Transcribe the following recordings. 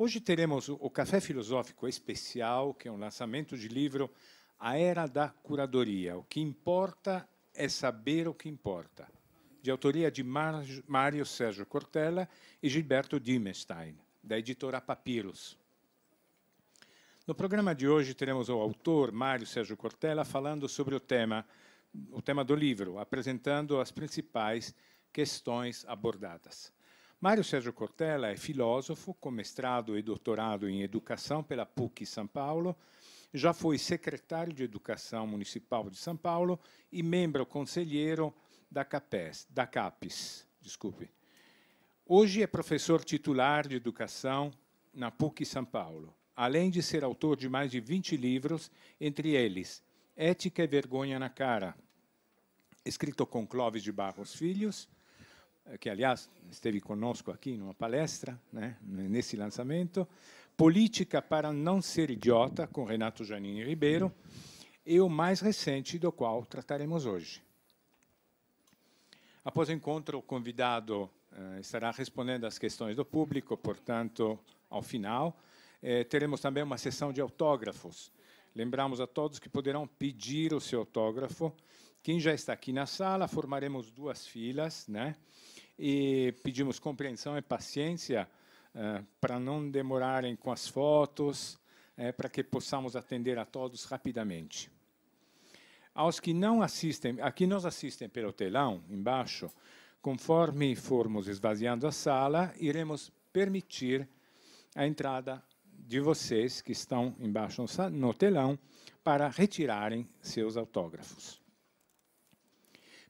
Hoje teremos o Café Filosófico Especial, que é um lançamento de livro A Era da Curadoria. O que importa é saber o que importa, de autoria de Mário Sérgio Cortella e Gilberto Dimestein, da editora Papiros. No programa de hoje teremos o autor Mário Sérgio Cortella falando sobre o tema, o tema do livro, apresentando as principais questões abordadas. Mário Sérgio Cortella é filósofo, com mestrado e doutorado em educação pela PUC São Paulo, já foi secretário de Educação Municipal de São Paulo e membro conselheiro da CAPES, da CAPES, desculpe. Hoje é professor titular de Educação na PUC São Paulo, além de ser autor de mais de 20 livros, entre eles Ética e Vergonha na Cara, escrito com Clóvis de Barros Filhos, eh, que aliás esteve conosco aqui numa palestra, né, nesse lançamento, Política para não ser idiota, com Renato Janine Ribeiro, e o mais recente, do qual trataremos hoje. Após o encontro, o convidado eh, estará respondendo às questões do público, portanto, ao final, eh, teremos também uma sessão de autógrafos. Lembramos a todos que poderão pedir o seu autógrafo. Quem já está aqui na sala, formaremos duas filas, né? E pedimos compreensão e paciência eh, para não demorarem com as fotos, é, para que possamos atender a todos rapidamente. Aos que não assistem, aqui nos assistem pelo telão, embaixo, conforme formos esvaziando a sala, iremos permitir a entrada de vocês que estão embaixo no telão para retirarem seus autógrafos.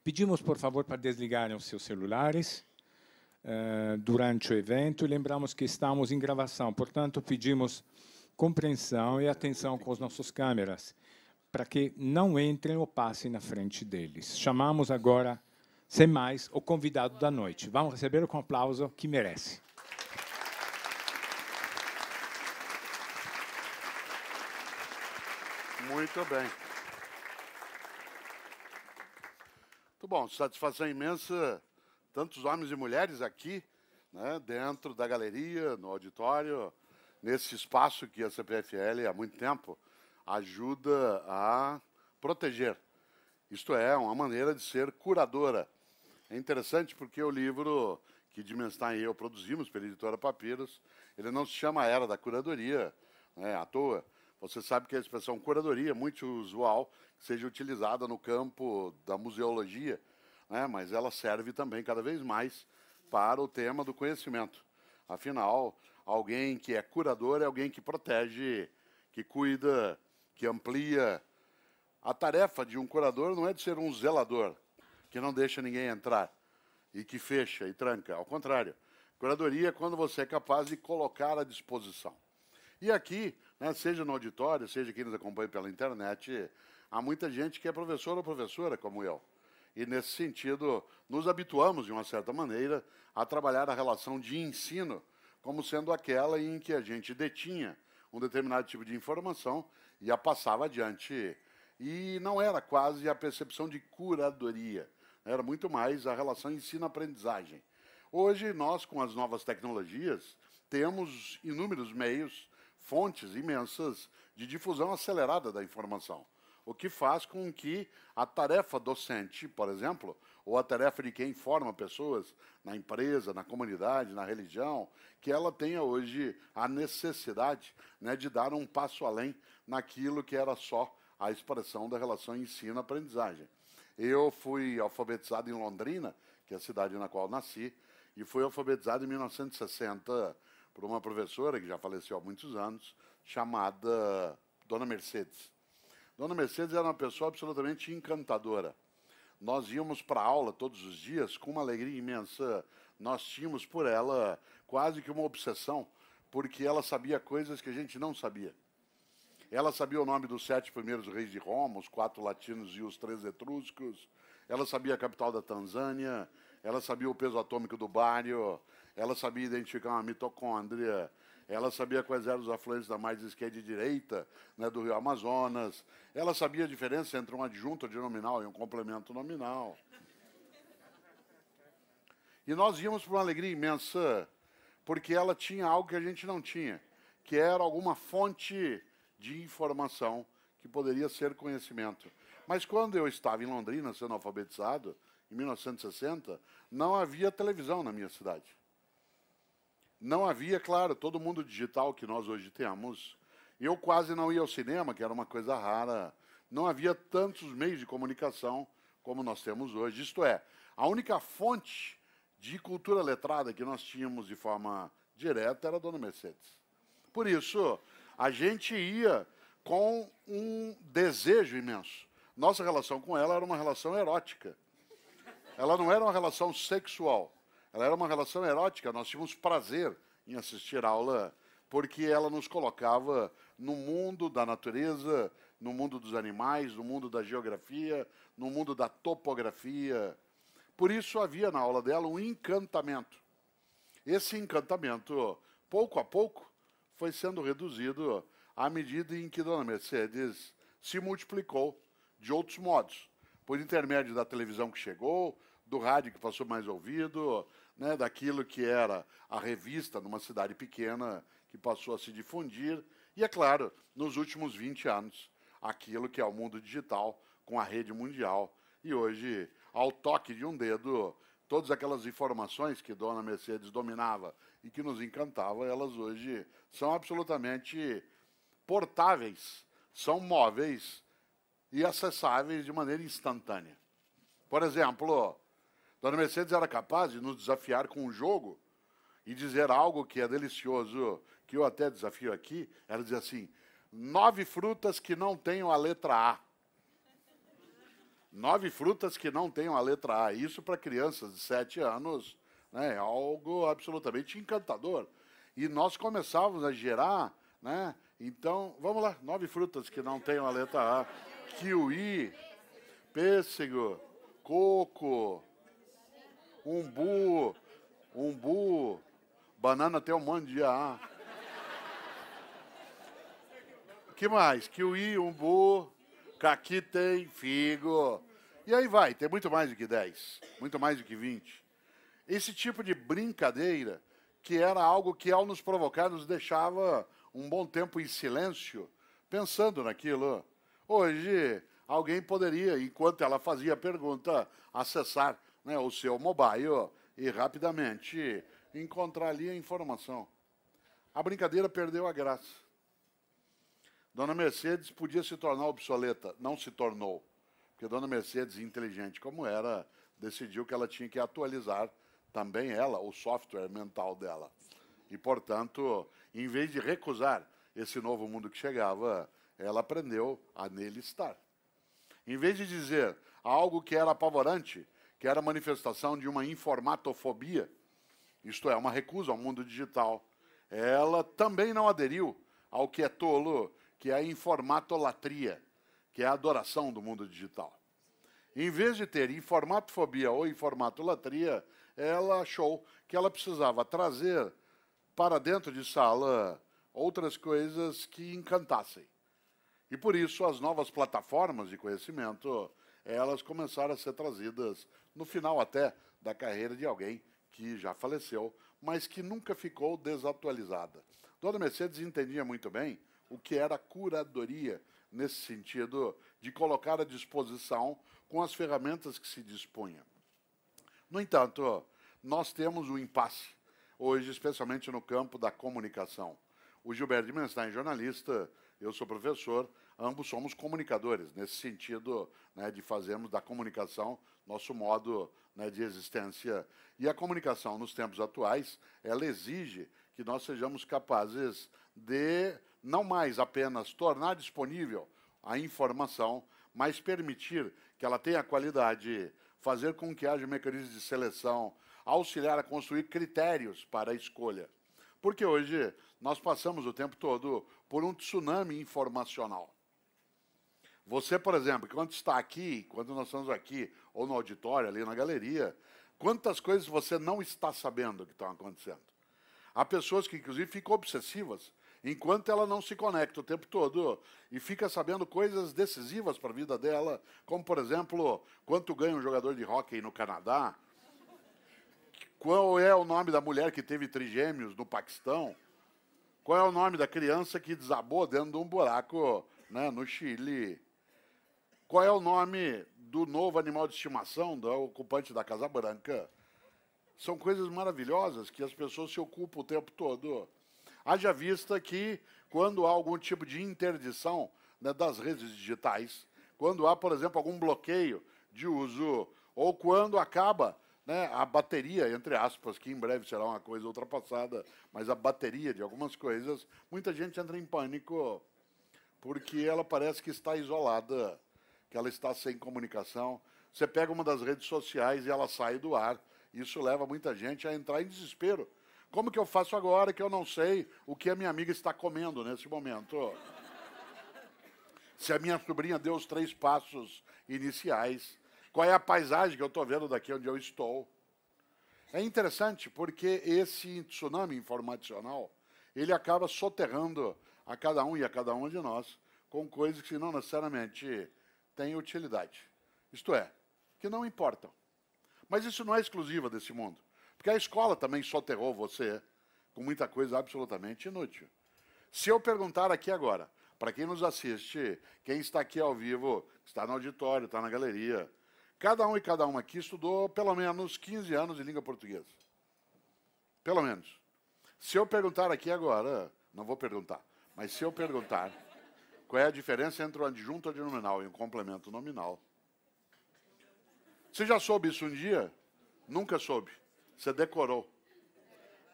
Pedimos, por favor, para desligarem os seus celulares eh, durante o evento e lembramos que estamos em gravação, portanto, pedimos compreensão e atenção com as nossas câmeras, para que não entrem ou passem na frente deles. Chamamos agora, sem mais, o convidado da noite. Vamos receber com aplauso que merece. Muito bem. Muito bom, satisfação imensa tantos homens e mulheres aqui, né, dentro da galeria, no auditório, nesse espaço que a CPFL há muito tempo ajuda a proteger. Isto é, uma maneira de ser curadora. É interessante porque o livro que Dimenstein e eu produzimos pela editora Papiros, ele não se chama Era da Curadoria, né, à toa. Você sabe que a expressão curadoria é muito usual seja utilizada no campo da museologia, né, mas ela serve também cada vez mais para o tema do conhecimento. Afinal, alguém que é curador é alguém que protege, que cuida, que amplia. A tarefa de um curador não é de ser um zelador, que não deixa ninguém entrar e que fecha e tranca. Ao contrário, curadoria é quando você é capaz de colocar à disposição. E aqui, né, seja no auditório, seja quem nos acompanha pela internet, há muita gente que é professor ou professora, como eu e, nesse sentido, nos habituamos, de uma certa maneira, a trabalhar a relação de ensino como sendo aquela em que a gente detinha um determinado tipo de informação e a passava adiante. E não era quase a percepção de curadoria, era muito mais a relação ensino-aprendizagem. Hoje, nós, com as novas tecnologias, temos inúmeros meios, fontes imensas de difusão acelerada da informação o que faz com que a tarefa docente, por exemplo, ou a tarefa de quem forma pessoas na empresa, na comunidade, na religião, que ela tenha hoje a necessidade né, de dar um passo além naquilo que era só a expressão da relação ensino-aprendizagem. Eu fui alfabetizado em Londrina, que é a cidade na qual nasci, e fui alfabetizado em 1960 por uma professora que já faleceu há muitos anos, chamada Dona Mercedes. Dona Mercedes era uma pessoa absolutamente encantadora. Nós íamos para aula todos os dias com uma alegria imensa. Nós tínhamos por ela quase que uma obsessão, porque ela sabia coisas que a gente não sabia. Ela sabia o nome dos sete primeiros reis de Roma, os quatro latinos e os três etruscos. Ela sabia a capital da Tanzânia. Ela sabia o peso atômico do bário. Ela sabia identificar uma mitocôndria. Ela sabia quais eram os afluentes da margem esquerda e direita né, do rio Amazonas. Ela sabia a diferença entre um adjunto de nominal e um complemento nominal. E nós íamos por uma alegria imensa, porque ela tinha algo que a gente não tinha, que era alguma fonte de informação que poderia ser conhecimento. Mas quando eu estava em Londrina sendo alfabetizado, em 1960, não havia televisão na minha cidade. Não havia, claro, todo mundo digital que nós hoje temos. Eu quase não ia ao cinema, que era uma coisa rara. Não havia tantos meios de comunicação como nós temos hoje. Isto é, a única fonte de cultura letrada que nós tínhamos de forma direta era a Dona Mercedes. Por isso, a gente ia com um desejo imenso. Nossa relação com ela era uma relação erótica. Ela não era uma relação sexual. Ela era uma relação erótica. Nós tínhamos prazer em assistir a aula porque ela nos colocava no mundo da natureza, no mundo dos animais, no mundo da geografia, no mundo da topografia. Por isso havia na aula dela um encantamento. Esse encantamento, pouco a pouco, foi sendo reduzido à medida em que Dona Mercedes se multiplicou de outros modos, por intermédio da televisão que chegou, do rádio que passou mais ouvido, né, daquilo que era a revista numa cidade pequena que passou a se difundir, e, é claro, nos últimos 20 anos, aquilo que é o mundo digital com a rede mundial. E hoje ao toque de um dedo, todas aquelas informações que Dona Mercedes dominava e que nos encantava, elas hoje são absolutamente portáveis, são móveis e acessáveis de maneira instantânea. Por exemplo, Dona Mercedes era capaz de nos desafiar com um jogo e dizer algo que é delicioso, que eu até desafio aqui, ela diz assim, nove frutas que não tenham a letra A. Nove frutas que não tenham a letra A. Isso para crianças de sete anos né, é algo absolutamente encantador. E nós começávamos a gerar, né? Então, vamos lá, nove frutas que não tenham a letra A. Kiwi, pêssego, coco, umbu, umbu, banana tem um monte de A. que mais? Kiwi, umbu, Caqui tem, figo. E aí vai, tem muito mais do que 10, muito mais do que 20. Esse tipo de brincadeira, que era algo que ao nos provocar nos deixava um bom tempo em silêncio, pensando naquilo. Hoje, alguém poderia, enquanto ela fazia a pergunta, acessar né, o seu mobile e rapidamente encontrar ali a informação. A brincadeira perdeu a graça. Dona Mercedes podia se tornar obsoleta, não se tornou. Porque Dona Mercedes, inteligente como era, decidiu que ela tinha que atualizar também ela, o software mental dela. E, portanto, em vez de recusar esse novo mundo que chegava, ela aprendeu a nele estar. Em vez de dizer algo que era apavorante, que era manifestação de uma informatofobia, isto é, uma recusa ao mundo digital, ela também não aderiu ao que é tolo que é a informatolatria, que é a adoração do mundo digital. Em vez de ter informatofobia ou informatolatria, ela achou que ela precisava trazer para dentro de sala outras coisas que encantassem. E por isso as novas plataformas de conhecimento, elas começaram a ser trazidas no final até da carreira de alguém que já faleceu, mas que nunca ficou desatualizada. Dona Mercedes entendia muito bem o que era curadoria, nesse sentido de colocar à disposição com as ferramentas que se dispunha. No entanto, nós temos um impasse, hoje, especialmente no campo da comunicação. O Gilberto de Menstein, jornalista, eu sou professor, ambos somos comunicadores, nesse sentido né, de fazermos da comunicação nosso modo né, de existência. E a comunicação, nos tempos atuais, ela exige que nós sejamos capazes de não mais apenas tornar disponível a informação, mas permitir que ela tenha qualidade, fazer com que haja mecanismos de seleção, auxiliar a construir critérios para a escolha. Porque hoje nós passamos o tempo todo por um tsunami informacional. Você, por exemplo, quando está aqui, quando nós estamos aqui, ou no auditório, ali na galeria, quantas coisas você não está sabendo que estão acontecendo? Há pessoas que, inclusive, ficam obsessivas enquanto ela não se conecta o tempo todo e fica sabendo coisas decisivas para a vida dela, como, por exemplo, quanto ganha um jogador de hóquei no Canadá, Qual é o nome da mulher que teve trigêmeos no Paquistão? Qual é o nome da criança que desabou dentro de um buraco né, no Chile? Qual é o nome do novo animal de estimação do ocupante da Casa Branca? São coisas maravilhosas que as pessoas se ocupam o tempo todo. Haja vista que, quando há algum tipo de interdição né, das redes digitais, quando há, por exemplo, algum bloqueio de uso, ou quando acaba né, a bateria, entre aspas, que em breve será uma coisa ultrapassada, mas a bateria de algumas coisas, muita gente entra em pânico porque ela parece que está isolada, que ela está sem comunicação. Você pega uma das redes sociais e ela sai do ar. Isso leva muita gente a entrar em desespero. Como que eu faço agora que eu não sei o que a minha amiga está comendo nesse momento? Se a minha sobrinha deu os três passos iniciais, qual é a paisagem que eu estou vendo daqui onde eu estou? É interessante porque esse tsunami informacional ele acaba soterrando a cada um e a cada uma de nós com coisas que não necessariamente têm utilidade. Isto é, que não importam. Mas isso não é exclusiva desse mundo. Porque a escola também soterrou você com muita coisa absolutamente inútil. Se eu perguntar aqui agora, para quem nos assiste, quem está aqui ao vivo, está no auditório, está na galeria, cada um e cada uma aqui estudou pelo menos 15 anos de língua portuguesa. Pelo menos. Se eu perguntar aqui agora, não vou perguntar, mas se eu perguntar qual é a diferença entre o adjunto adnominal e o complemento nominal, você já soube isso um dia? Nunca soube. Você decorou.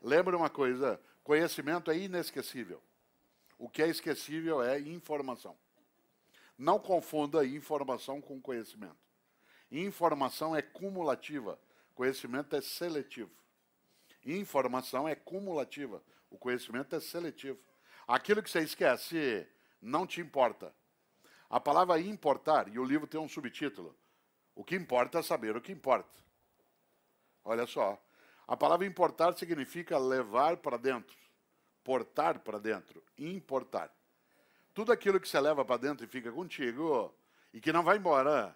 Lembra uma coisa: conhecimento é inesquecível. O que é esquecível é informação. Não confunda informação com conhecimento. Informação é cumulativa, conhecimento é seletivo. Informação é cumulativa, o conhecimento é seletivo. Aquilo que você esquece não te importa. A palavra importar, e o livro tem um subtítulo: O que importa é saber o que importa. Olha só. A palavra importar significa levar para dentro portar para dentro, importar. Tudo aquilo que você leva para dentro e fica contigo e que não vai embora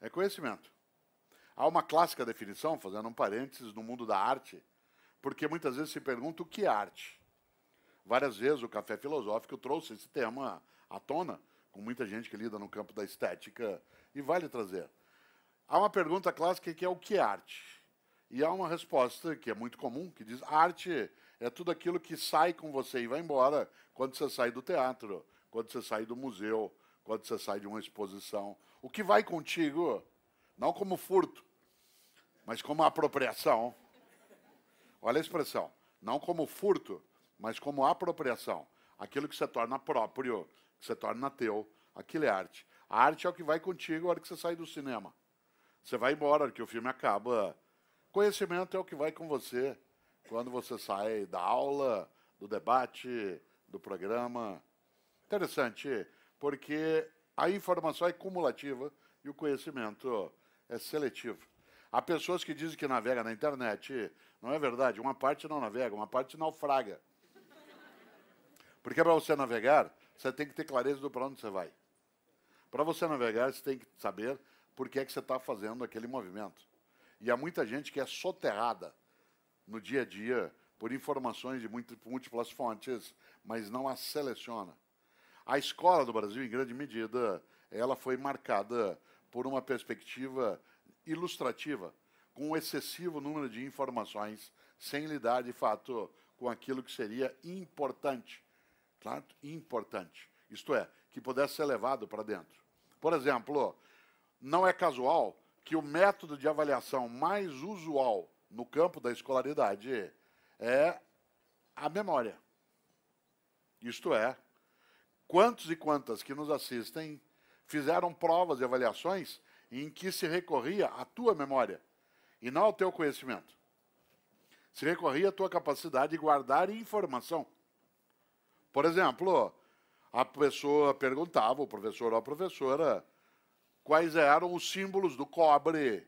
é conhecimento. Há uma clássica definição, fazendo um parênteses, no mundo da arte, porque muitas vezes se pergunta o que é arte. Várias vezes o café filosófico trouxe esse tema à tona, com muita gente que lida no campo da estética, e vale trazer. Há uma pergunta clássica que é o que é arte? E há uma resposta que é muito comum, que diz arte é tudo aquilo que sai com você e vai embora quando você sai do teatro, quando você sai do museu, quando você sai de uma exposição. O que vai contigo, não como furto, mas como apropriação. Olha a expressão. Não como furto, mas como apropriação. Aquilo que você torna próprio, que você torna teu, aquilo é arte. A arte é o que vai contigo na hora que você sai do cinema. Você vai embora, que o filme acaba. Conhecimento é o que vai com você quando você sai da aula, do debate, do programa. Interessante, porque a informação é cumulativa e o conhecimento é seletivo. Há pessoas que dizem que navega na internet. Não é verdade. Uma parte não navega, uma parte naufraga. Porque para você navegar, você tem que ter clareza do para onde você vai. Para você navegar, você tem que saber por que, é que você está fazendo aquele movimento. E há muita gente que é soterrada no dia a dia por informações de múltiplas fontes, mas não as seleciona. A escola do Brasil, em grande medida, ela foi marcada por uma perspectiva ilustrativa, com um excessivo número de informações, sem lidar, de fato, com aquilo que seria importante. Claro? Importante. Isto é, que pudesse ser levado para dentro. Por exemplo, não é casual que o método de avaliação mais usual no campo da escolaridade é a memória. Isto é, quantos e quantas que nos assistem fizeram provas e avaliações em que se recorria à tua memória e não ao teu conhecimento. Se recorria à tua capacidade de guardar informação. Por exemplo, a pessoa perguntava, o professor ou a professora, quais eram os símbolos do cobre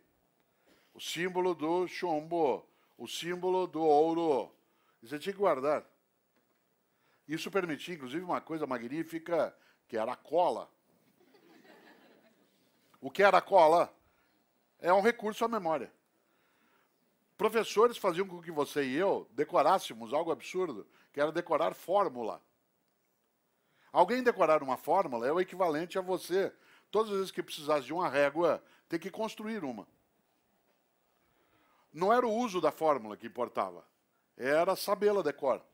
o símbolo do chumbo, o símbolo do ouro. Você tinha que guardar. Isso permitia, inclusive, uma coisa magnífica, que era a cola. O que era a cola? É um recurso à memória. Professores faziam com que você e eu decorássemos algo absurdo, que era decorar fórmula. Alguém decorar uma fórmula é o equivalente a você, todas as vezes que precisasse de uma régua, ter que construir uma. Não era o uso da fórmula que importava, era sabê-la decor.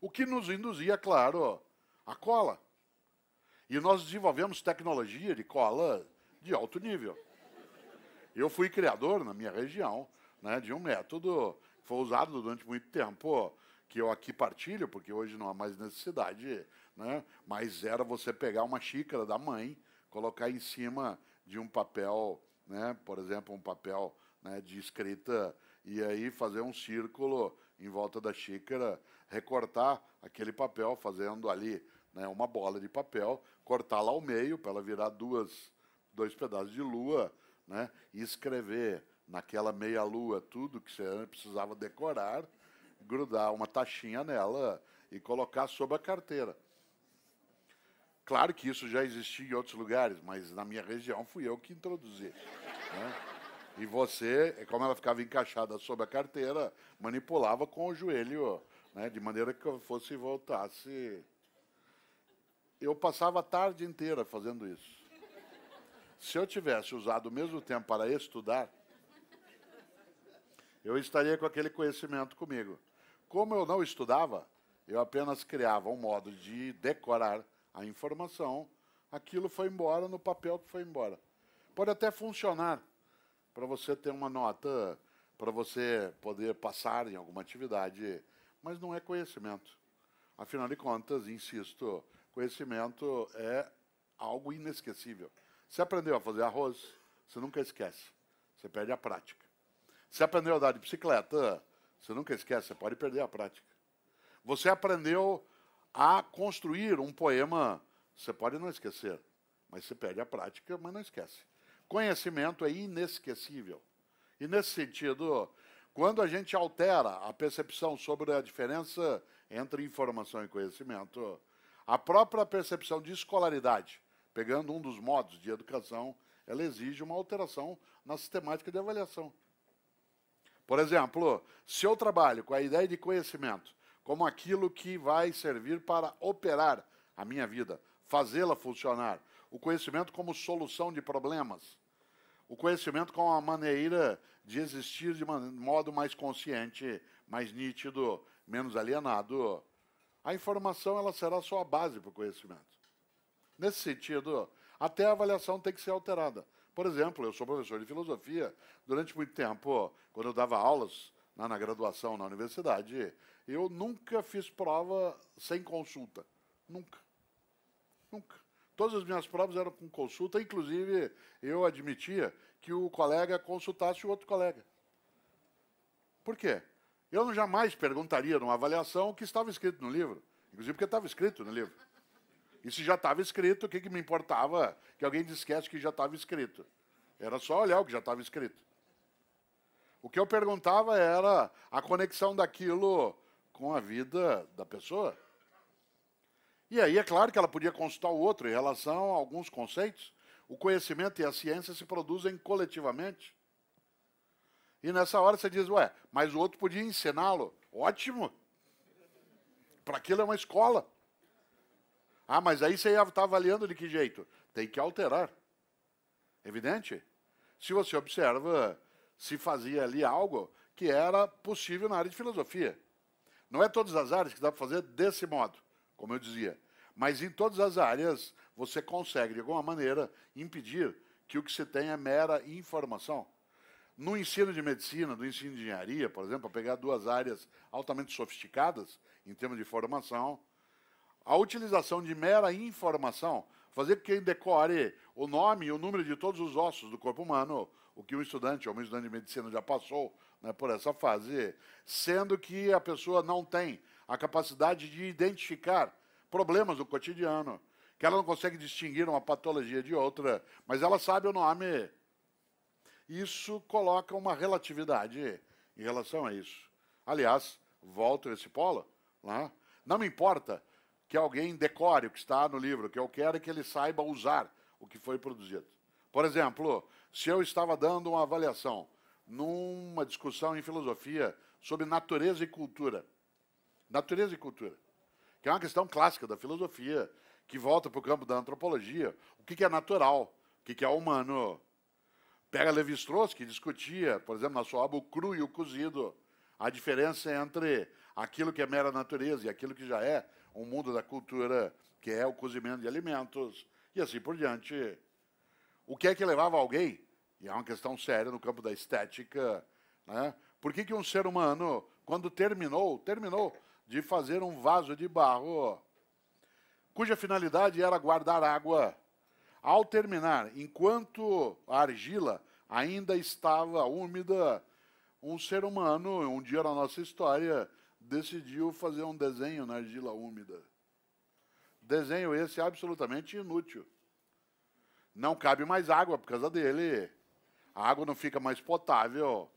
O que nos induzia, claro, a cola. E nós desenvolvemos tecnologia de cola de alto nível. Eu fui criador na minha região né, de um método que foi usado durante muito tempo, que eu aqui partilho, porque hoje não há mais necessidade, né, mas era você pegar uma xícara da mãe, colocar em cima de um papel, né, por exemplo, um papel né, de escrita, e aí fazer um círculo em volta da xícara, recortar aquele papel, fazendo ali né, uma bola de papel, cortá-la ao meio para ela virar duas, dois pedaços de lua, né, e escrever naquela meia-lua tudo que você precisava decorar, grudar uma taxinha nela e colocar sob a carteira. Claro que isso já existia em outros lugares, mas na minha região fui eu que introduzi. Né? E você, como ela ficava encaixada sob a carteira, manipulava com o joelho, né, de maneira que eu fosse e voltasse. Eu passava a tarde inteira fazendo isso. Se eu tivesse usado o mesmo tempo para estudar, eu estaria com aquele conhecimento comigo. Como eu não estudava, eu apenas criava um modo de decorar a informação, aquilo foi embora no papel que foi embora. Pode até funcionar para você ter uma nota, para você poder passar em alguma atividade, mas não é conhecimento. Afinal de contas, insisto, conhecimento é algo inesquecível. Você aprendeu a fazer arroz, você nunca esquece. Você perde a prática. Você aprendeu a andar de bicicleta, você nunca esquece, você pode perder a prática. Você aprendeu a construir um poema, você pode não esquecer, mas você perde a prática, mas não esquece. Conhecimento é inesquecível. E nesse sentido, quando a gente altera a percepção sobre a diferença entre informação e conhecimento, a própria percepção de escolaridade, pegando um dos modos de educação, ela exige uma alteração na sistemática de avaliação. Por exemplo, se eu trabalho com a ideia de conhecimento como aquilo que vai servir para operar a minha vida, fazê-la funcionar, o conhecimento como solução de problemas, o conhecimento como uma maneira de existir de modo mais consciente, mais nítido, menos alienado, a informação ela será só a base para o conhecimento. Nesse sentido, até a avaliação tem que ser alterada. Por exemplo, eu sou professor de filosofia. Durante muito tempo, quando eu dava aulas na, na graduação na universidade, eu nunca fiz prova sem consulta. Nunca. Nunca. Todas as minhas provas eram com consulta, inclusive eu admitia que o colega consultasse o outro colega. Por quê? Eu jamais perguntaria numa avaliação o que estava escrito no livro, inclusive porque estava escrito no livro. E se já estava escrito, o que, que me importava que alguém dissesse que já estava escrito? Era só olhar o que já estava escrito. O que eu perguntava era a conexão daquilo com a vida da pessoa. E aí é claro que ela podia consultar o outro em relação a alguns conceitos. O conhecimento e a ciência se produzem coletivamente. E nessa hora você diz, ué, mas o outro podia ensiná-lo. Ótimo. Para aquilo é uma escola. Ah, mas aí você está avaliando de que jeito? Tem que alterar. Evidente? Se você observa, se fazia ali algo que era possível na área de filosofia. Não é todas as áreas que dá para fazer desse modo, como eu dizia. Mas em todas as áreas você consegue, de alguma maneira, impedir que o que você tem é mera informação. No ensino de medicina, no ensino de engenharia, por exemplo, para pegar duas áreas altamente sofisticadas em termos de formação, a utilização de mera informação, fazer com que decore o nome e o número de todos os ossos do corpo humano, o que um estudante ou um estudante de medicina já passou né, por essa fase, sendo que a pessoa não tem a capacidade de identificar problemas do cotidiano, que ela não consegue distinguir uma patologia de outra, mas ela sabe o nome. Isso coloca uma relatividade em relação a isso. Aliás, volto a esse polo, né? não me importa que alguém decore o que está no livro, que eu quero é que ele saiba usar o que foi produzido. Por exemplo, se eu estava dando uma avaliação numa discussão em filosofia sobre natureza e cultura. Natureza e cultura. Que é uma questão clássica da filosofia, que volta para o campo da antropologia. O que é natural? O que é humano? Pega Levi-Strauss, que discutia, por exemplo, na sua obra, o cru e o cozido, a diferença entre aquilo que é mera natureza e aquilo que já é um mundo da cultura, que é o cozimento de alimentos, e assim por diante. O que é que levava alguém, e é uma questão séria no campo da estética, né? por que, que um ser humano, quando terminou, terminou de fazer um vaso de barro, cuja finalidade era guardar água, ao terminar, enquanto a argila ainda estava úmida, um ser humano, um dia na nossa história, decidiu fazer um desenho na argila úmida. Desenho esse absolutamente inútil. Não cabe mais água por causa dele. A água não fica mais potável.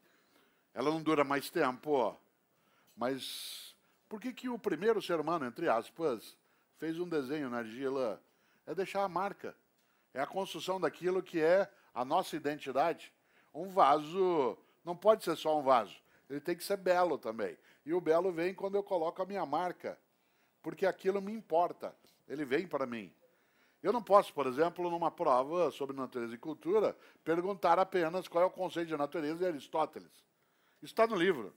Ela não dura mais tempo. Mas por que, que o primeiro ser humano, entre aspas, fez um desenho na argila? É deixar a marca. É a construção daquilo que é a nossa identidade. Um vaso não pode ser só um vaso. Ele tem que ser belo também. E o belo vem quando eu coloco a minha marca. Porque aquilo me importa. Ele vem para mim. Eu não posso, por exemplo, numa prova sobre natureza e cultura, perguntar apenas qual é o conceito de natureza de Aristóteles. Isso está no livro.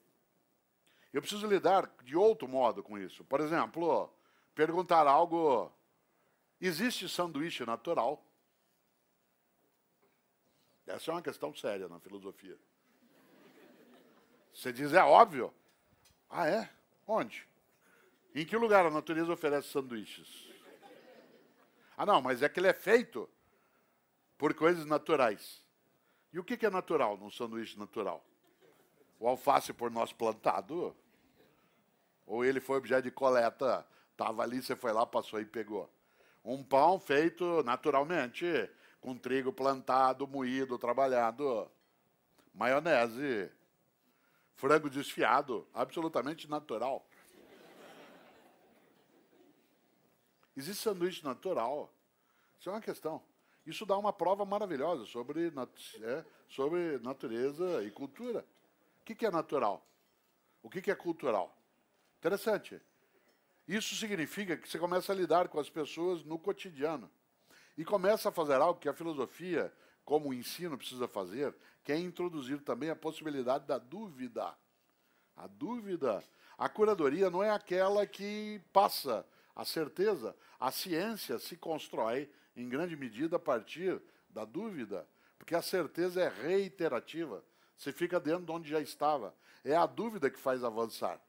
Eu preciso lidar de outro modo com isso. Por exemplo, perguntar algo: existe sanduíche natural? Essa é uma questão séria na filosofia. Você diz, é óbvio. Ah, é? Onde? Em que lugar a natureza oferece sanduíches? Ah, não, mas é que ele é feito por coisas naturais. E o que é natural num sanduíche natural? O alface por nós plantado? Ou ele foi objeto de coleta, estava ali, você foi lá, passou e pegou? Um pão feito naturalmente, com trigo plantado, moído, trabalhado. Maionese, frango desfiado, absolutamente natural. Existe sanduíche natural. Isso é uma questão. Isso dá uma prova maravilhosa sobre, é, sobre natureza e cultura. O que, que é natural? O que, que é cultural? Interessante. Isso significa que você começa a lidar com as pessoas no cotidiano. E começa a fazer algo que a filosofia, como o ensino, precisa fazer, que é introduzir também a possibilidade da dúvida. A dúvida. A curadoria não é aquela que passa a certeza. A ciência se constrói, em grande medida, a partir da dúvida, porque a certeza é reiterativa. Você fica dentro de onde já estava. É a dúvida que faz avançar.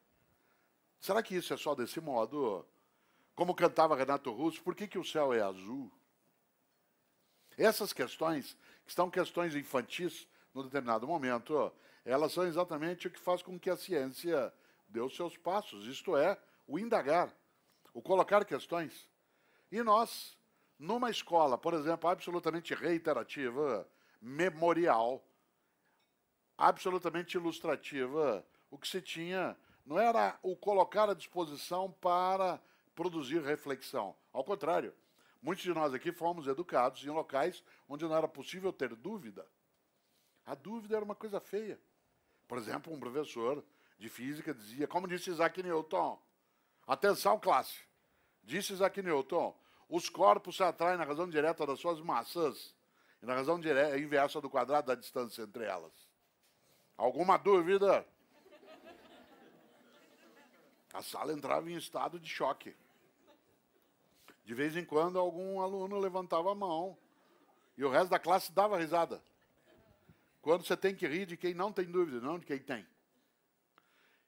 Será que isso é só desse modo? Como cantava Renato Russo, por que, que o céu é azul? Essas questões, que são questões infantis, num determinado momento, elas são exatamente o que faz com que a ciência dê os seus passos, isto é, o indagar, o colocar questões. E nós, numa escola, por exemplo, absolutamente reiterativa, memorial, absolutamente ilustrativa, o que se tinha não era o colocar à disposição para produzir reflexão. Ao contrário, muitos de nós aqui fomos educados em locais onde não era possível ter dúvida. A dúvida era uma coisa feia. Por exemplo, um professor de física dizia, como disse Isaac Newton, atenção classe, disse Isaac Newton, os corpos se atraem na razão direta das suas massas e na razão inversa do quadrado da distância entre elas. Alguma dúvida? A sala entrava em estado de choque. De vez em quando, algum aluno levantava a mão e o resto da classe dava risada. Quando você tem que rir de quem não tem dúvida, não de quem tem.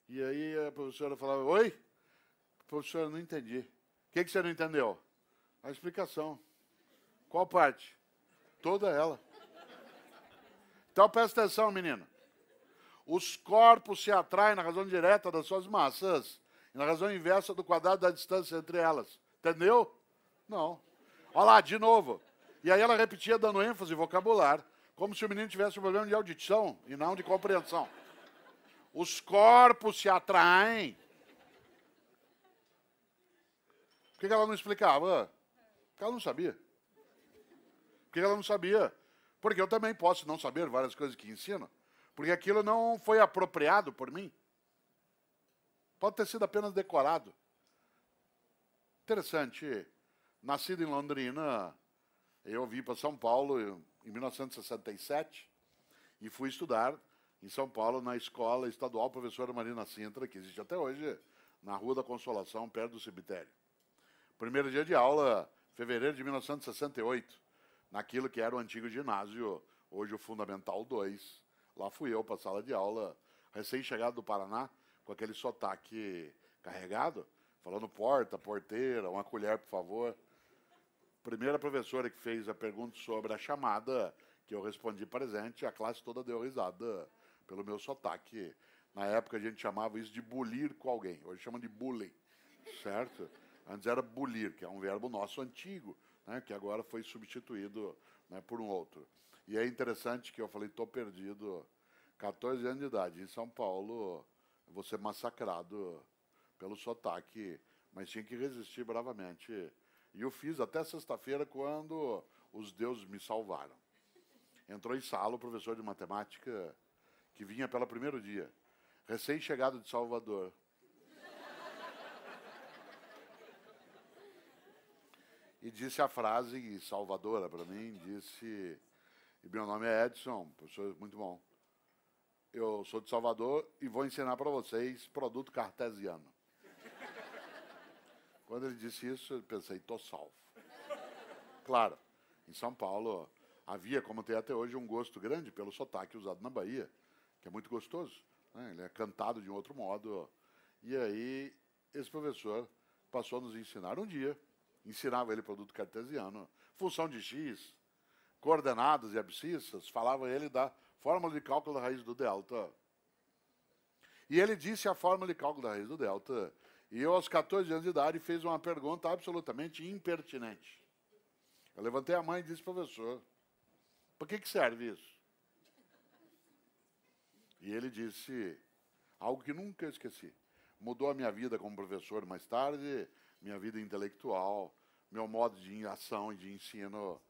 E aí a professora falava: Oi? Professora, não entendi. O que, que você não entendeu? A explicação. Qual parte? Toda ela. Então presta atenção, menino. Os corpos se atraem na razão direta das suas massas e na razão inversa do quadrado da distância entre elas. Entendeu? Não. Olha lá, de novo. E aí ela repetia dando ênfase vocabular, como se o menino tivesse um problema de audição e não de compreensão. Os corpos se atraem. Por que ela não explicava? Porque ela não sabia. Por que ela não sabia? Porque eu também posso não saber várias coisas que ensino. Porque aquilo não foi apropriado por mim. Pode ter sido apenas decorado. Interessante. Nascido em Londrina, eu vim para São Paulo em 1967 e fui estudar em São Paulo na escola estadual professora Marina Sintra, que existe até hoje, na Rua da Consolação, perto do cemitério. Primeiro dia de aula, fevereiro de 1968, naquilo que era o antigo ginásio, hoje o Fundamental 2. Lá fui eu para a sala de aula, recém-chegado do Paraná, com aquele sotaque carregado, falando porta, porteira, uma colher, por favor. Primeira professora que fez a pergunta sobre a chamada, que eu respondi presente, a classe toda deu risada pelo meu sotaque. Na época a gente chamava isso de bulir com alguém, hoje chama de bullying, certo? Antes era bulir, que é um verbo nosso antigo, né, que agora foi substituído né, por um outro. E é interessante que eu falei, estou perdido, 14 anos de idade, em São Paulo, vou ser massacrado pelo sotaque, mas tinha que resistir bravamente. E eu fiz até sexta-feira, quando os deuses me salvaram. Entrou em sala o professor de matemática, que vinha pelo primeiro dia, recém-chegado de Salvador. E disse a frase salvadora para mim, disse, e meu nome é Edson, professor muito bom. Eu sou de Salvador e vou ensinar para vocês produto cartesiano. Quando ele disse isso, eu pensei, tô salvo. Claro, em São Paulo havia, como tem até hoje, um gosto grande pelo sotaque usado na Bahia, que é muito gostoso. Né? Ele é cantado de um outro modo. E aí, esse professor passou a nos ensinar um dia, ensinava ele produto cartesiano, função de x, coordenadas e abscissas, falava ele da fórmula de cálculo da raiz do delta. E ele disse a fórmula de cálculo da raiz do delta e eu, aos 14 anos de idade, fiz uma pergunta absolutamente impertinente. Eu levantei a mão e disse, professor, para que, que serve isso? E ele disse algo que nunca esqueci. Mudou a minha vida como professor mais tarde, minha vida intelectual, meu modo de ação e de ensino.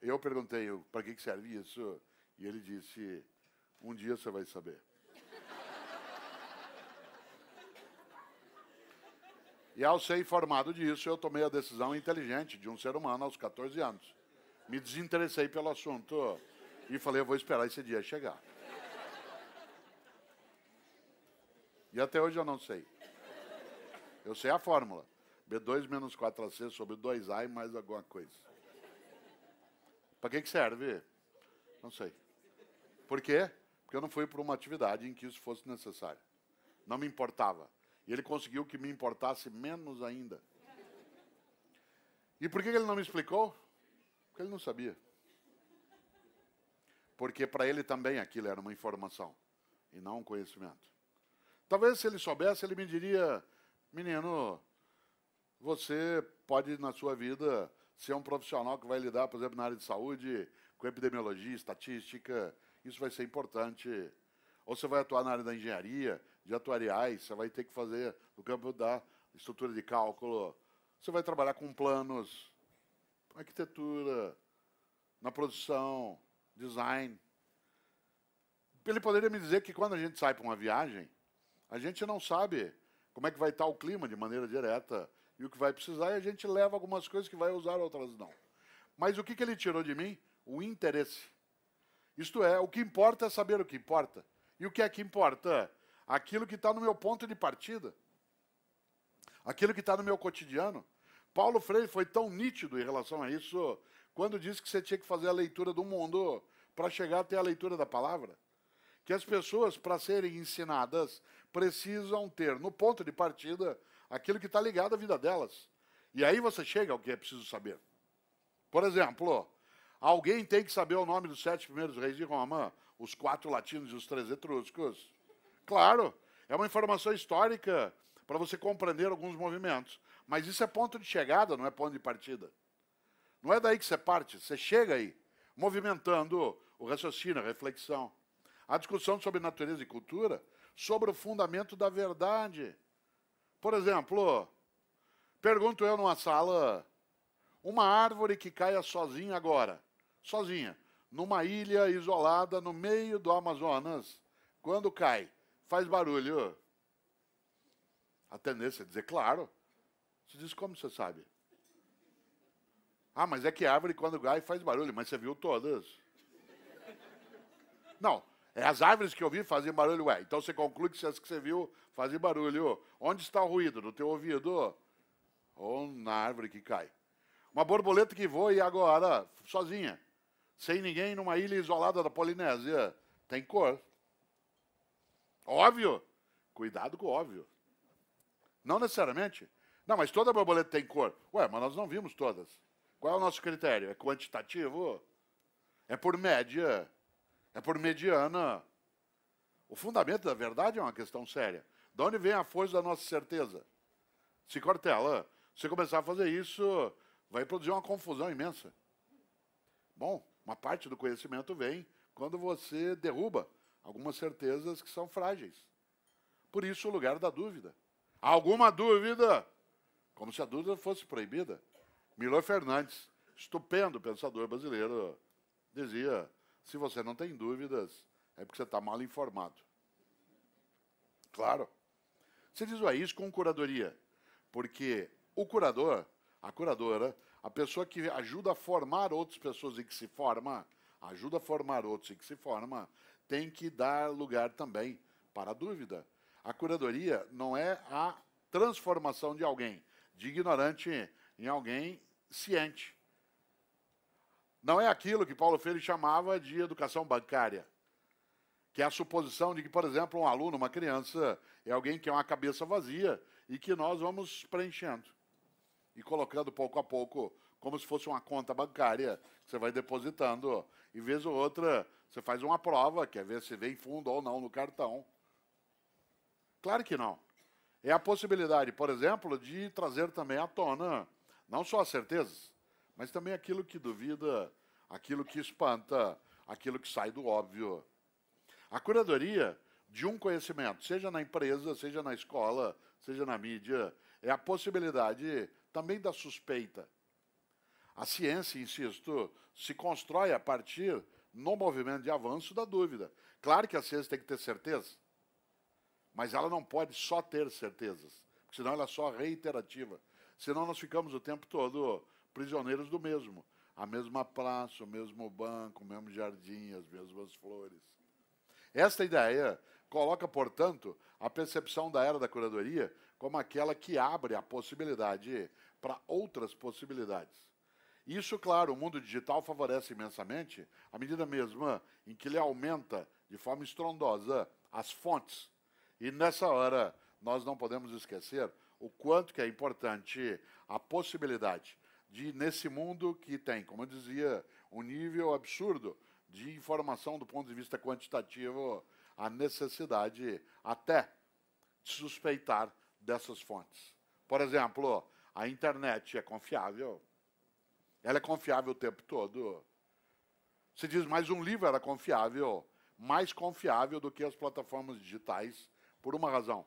Eu perguntei, para que, que serve isso? E ele disse, um dia você vai saber. E ao ser informado disso, eu tomei a decisão inteligente de um ser humano aos 14 anos. Me desinteressei pelo assunto e falei, eu vou esperar esse dia chegar. E até hoje eu não sei. Eu sei a fórmula. B2 menos 4AC sobre 2A e mais alguma coisa. Para que, que serve? Não sei. Por quê? Porque eu não fui para uma atividade em que isso fosse necessário. Não me importava. E ele conseguiu que me importasse menos ainda. E por que ele não me explicou? Porque ele não sabia. Porque para ele também aquilo era uma informação e não um conhecimento. Talvez se ele soubesse, ele me diria: menino, você pode na sua vida ser um profissional que vai lidar, por exemplo, na área de saúde, com epidemiologia, estatística, isso vai ser importante. Ou você vai atuar na área da engenharia, de atuariais, você vai ter que fazer no campo da estrutura de cálculo, você vai trabalhar com planos, arquitetura, na produção, design. Ele poderia me dizer que quando a gente sai para uma viagem, a gente não sabe como é que vai estar o clima de maneira direta e o que vai precisar, e a gente leva algumas coisas que vai usar, outras não. Mas o que, que ele tirou de mim? O interesse. Isto é, o que importa é saber o que importa. E o que é que importa? aquilo que está no meu ponto de partida, aquilo que está no meu cotidiano. Paulo Freire foi tão nítido em relação a isso quando disse que você tinha que fazer a leitura do mundo para chegar até a leitura da palavra. Que as pessoas, para serem ensinadas, precisam ter no ponto de partida aquilo que está ligado à vida delas. E aí você chega ao que é preciso saber. Por exemplo, alguém tem que saber o nome dos sete primeiros reis de Roma, os quatro latinos e os três etruscos. Claro, é uma informação histórica para você compreender alguns movimentos. Mas isso é ponto de chegada, não é ponto de partida. Não é daí que você parte, você chega aí, movimentando o raciocínio, a reflexão. A discussão sobre natureza e cultura, sobre o fundamento da verdade. Por exemplo, pergunto eu numa sala, uma árvore que caia sozinha agora, sozinha, numa ilha isolada no meio do Amazonas, quando cai, faz barulho. A tendência é dizer, claro. Você diz, como você sabe? Ah, mas é que árvore quando cai faz barulho, mas você viu todas. Não, as árvores que eu vi fazem barulho, ué. Então você conclui que as que você viu fazem barulho. Onde está o ruído? No teu ouvido? Ou na árvore que cai? Uma borboleta que voa e agora, sozinha, sem ninguém, numa ilha isolada da Polinésia, tem cor. Óbvio. Cuidado com o óbvio. Não necessariamente. Não, mas toda borboleta tem cor. Ué, mas nós não vimos todas. Qual é o nosso critério? É quantitativo? É por média? É por mediana? O fundamento da verdade é uma questão séria. De onde vem a força da nossa certeza? Se Cortella, se começar a fazer isso, vai produzir uma confusão imensa. Bom, uma parte do conhecimento vem quando você derruba algumas certezas que são frágeis. Por isso, o lugar da dúvida. Alguma dúvida? Como se a dúvida fosse proibida. Milor Fernandes, estupendo pensador brasileiro, dizia: se você não tem dúvidas, é porque você está mal informado. Claro. Você diz isso com curadoria, porque o curador, a curadora, a pessoa que ajuda a formar outras pessoas e que se forma, ajuda a formar outros e que se forma, tem que dar lugar também para a dúvida. A curadoria não é a transformação de alguém de ignorante em alguém ciente. Não é aquilo que Paulo Freire chamava de educação bancária, que é a suposição de que, por exemplo, um aluno, uma criança, é alguém que é uma cabeça vazia e que nós vamos preenchendo e colocando pouco a pouco, como se fosse uma conta bancária, que você vai depositando, e vez ou outra você faz uma prova, quer ver se vem fundo ou não no cartão. Claro que não. É a possibilidade, por exemplo, de trazer também à tona não só as certezas, mas também aquilo que duvida, aquilo que espanta, aquilo que sai do óbvio. A curadoria de um conhecimento, seja na empresa, seja na escola, seja na mídia, é a possibilidade também da suspeita. A ciência, insisto, se constrói a partir no movimento de avanço da dúvida. Claro que a ciência tem que ter certeza, mas ela não pode só ter certezas, senão ela é só reiterativa. Senão nós ficamos o tempo todo prisioneiros do mesmo. A mesma praça, o mesmo banco, o mesmo jardim, as mesmas flores. Esta ideia coloca, portanto, a percepção da era da curadoria como aquela que abre a possibilidade para outras possibilidades. Isso, claro, o mundo digital favorece imensamente à medida mesma em que ele aumenta de forma estrondosa as fontes. E nessa hora nós não podemos esquecer o quanto que é importante a possibilidade de, nesse mundo que tem, como eu dizia, um nível absurdo de informação do ponto de vista quantitativo, a necessidade até de suspeitar dessas fontes. Por exemplo, a internet é confiável? Ela é confiável o tempo todo. Se diz, mais um livro era confiável, mais confiável do que as plataformas digitais, por uma razão.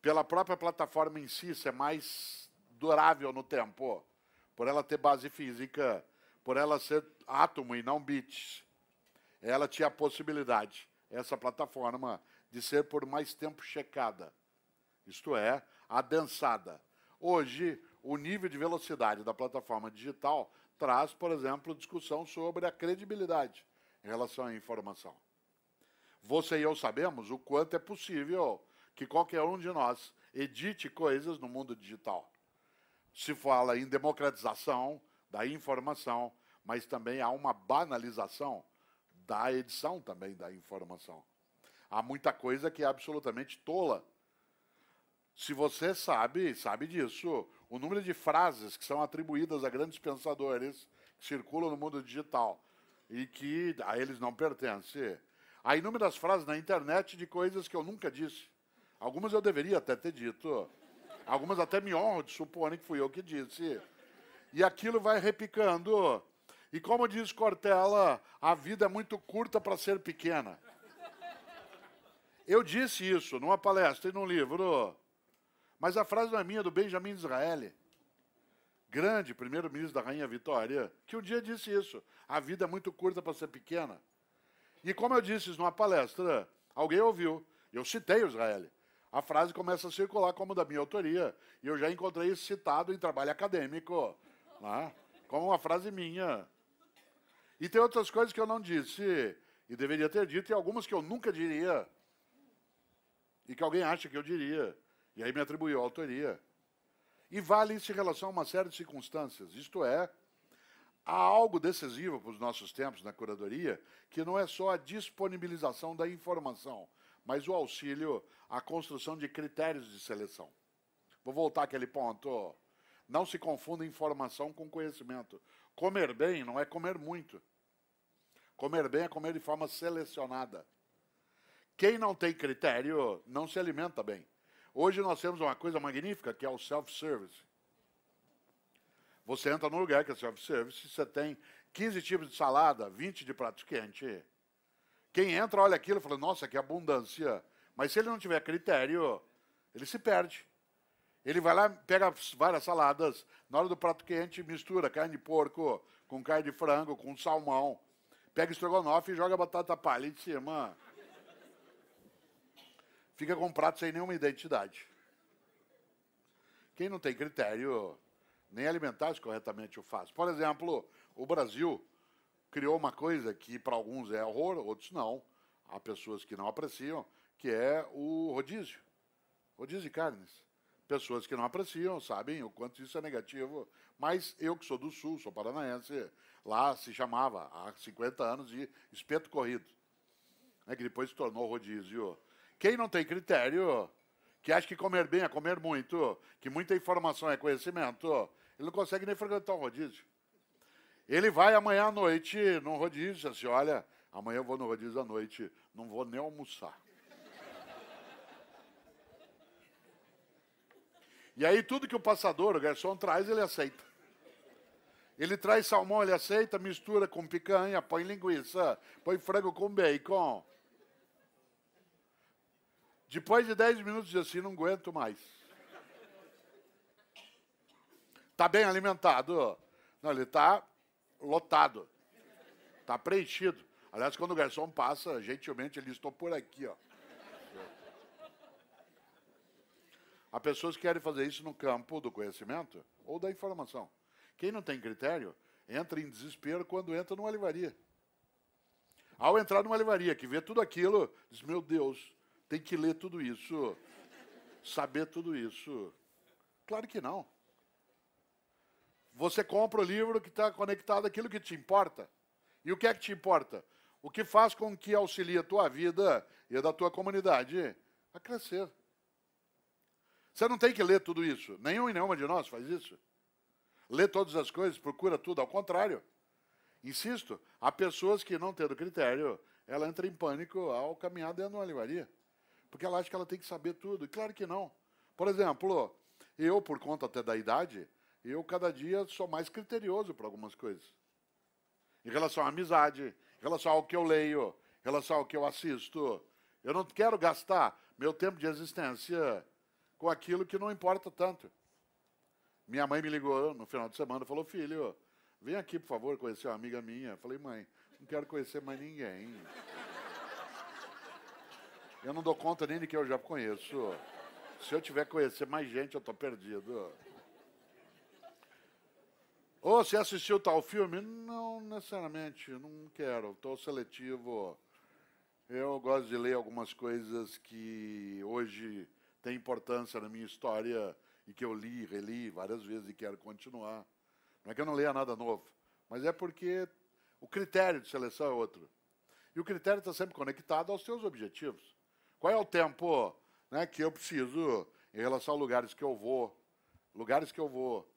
Pela própria plataforma em si ser mais durável no tempo, por ela ter base física, por ela ser átomo e não bits. Ela tinha a possibilidade, essa plataforma, de ser por mais tempo checada. Isto é, adensada. Hoje, o nível de velocidade da plataforma digital traz, por exemplo, discussão sobre a credibilidade em relação à informação. Você e eu sabemos o quanto é possível que qualquer um de nós edite coisas no mundo digital. Se fala em democratização da informação, mas também há uma banalização da edição também da informação. Há muita coisa que é absolutamente tola. Se você sabe, sabe disso, o número de frases que são atribuídas a grandes pensadores que circulam no mundo digital e que a eles não pertence. Há inúmeras frases na internet de coisas que eu nunca disse. Algumas eu deveria até ter dito. Algumas até me honro de suporem que fui eu que disse. E aquilo vai repicando. E como diz Cortella, a vida é muito curta para ser pequena. Eu disse isso numa palestra e num livro. Mas a frase não é minha, é do Benjamin Israeli. grande primeiro-ministro da Rainha Vitória, que um dia disse isso. A vida é muito curta para ser pequena. E como eu disse isso numa palestra, alguém ouviu. Eu citei o Israel. A frase começa a circular como da minha autoria. E eu já encontrei isso citado em trabalho acadêmico. Né? Como uma frase minha. E tem outras coisas que eu não disse e deveria ter dito, e algumas que eu nunca diria. E que alguém acha que eu diria. E aí me atribuiu a autoria. E vale isso em relação a uma série de circunstâncias. Isto é, há algo decisivo para os nossos tempos na curadoria, que não é só a disponibilização da informação, mas o auxílio à construção de critérios de seleção. Vou voltar àquele ponto. Não se confunda informação com conhecimento. Comer bem não é comer muito. Comer bem é comer de forma selecionada. Quem não tem critério não se alimenta bem. Hoje nós temos uma coisa magnífica que é o self-service. Você entra num lugar que é self-service, você tem 15 tipos de salada, 20 de pratos quentes. Quem entra, olha aquilo e fala, nossa, que abundância. Mas se ele não tiver critério, ele se perde. Ele vai lá, pega várias saladas, na hora do prato quente, mistura carne de porco com carne de frango, com salmão. Pega estrogonofe e joga batata palha em cima. Fica com um prato sem nenhuma identidade. Quem não tem critério, nem alimentar-se corretamente o faz. Por exemplo, o Brasil criou uma coisa que para alguns é horror, outros não. Há pessoas que não apreciam, que é o rodízio. Rodízio de carnes. Pessoas que não apreciam sabem o quanto isso é negativo. Mas eu, que sou do Sul, sou paranaense, lá se chamava, há 50 anos, de espeto corrido. Né, que depois se tornou rodízio. Quem não tem critério, que acha que comer bem é comer muito, que muita informação é conhecimento, ele não consegue nem frequentar um rodízio. Ele vai amanhã à noite num rodízio, assim, olha, amanhã eu vou no rodízio à noite, não vou nem almoçar. E aí tudo que o passador, o garçom traz, ele aceita. Ele traz salmão, ele aceita, mistura com picanha, põe linguiça, põe frango com bacon. Depois de 10 minutos de assim, não aguento mais. Está bem alimentado? Não, ele está lotado. Está preenchido. Aliás, quando o garçom passa, gentilmente ele estou por aqui, ó. Há pessoas que querem fazer isso no campo do conhecimento ou da informação. Quem não tem critério entra em desespero quando entra numa livraria. Ao entrar numa livraria, que vê tudo aquilo, diz: Meu Deus, tem que ler tudo isso, saber tudo isso. Claro que não. Você compra o livro que está conectado àquilo que te importa. E o que é que te importa? O que faz com que auxilie a tua vida e a da tua comunidade a crescer. Você não tem que ler tudo isso. Nenhum e nenhuma de nós faz isso. Lê todas as coisas, procura tudo. Ao contrário. Insisto, há pessoas que não tendo critério, ela entra em pânico ao caminhar dentro de uma livraria. Porque ela acha que ela tem que saber tudo. E claro que não. Por exemplo, eu, por conta até da idade, eu cada dia sou mais criterioso para algumas coisas. Em relação à amizade, em relação ao que eu leio, em relação ao que eu assisto. Eu não quero gastar meu tempo de existência com aquilo que não importa tanto. Minha mãe me ligou no final de semana e falou: Filho, vem aqui, por favor, conhecer uma amiga minha. Falei: Mãe, não quero conhecer mais ninguém. Eu não dou conta nem de que eu já conheço. Se eu tiver que conhecer mais gente, eu estou perdido. Ou se assistiu tal filme? Não necessariamente, não quero, estou seletivo. Eu gosto de ler algumas coisas que hoje tem importância na minha história e que eu li, reli várias vezes e quero continuar. Não é que eu não leia nada novo, mas é porque o critério de seleção é outro. E o critério está sempre conectado aos seus objetivos. Qual é o tempo né, que eu preciso em relação a lugares que eu vou, lugares que eu vou,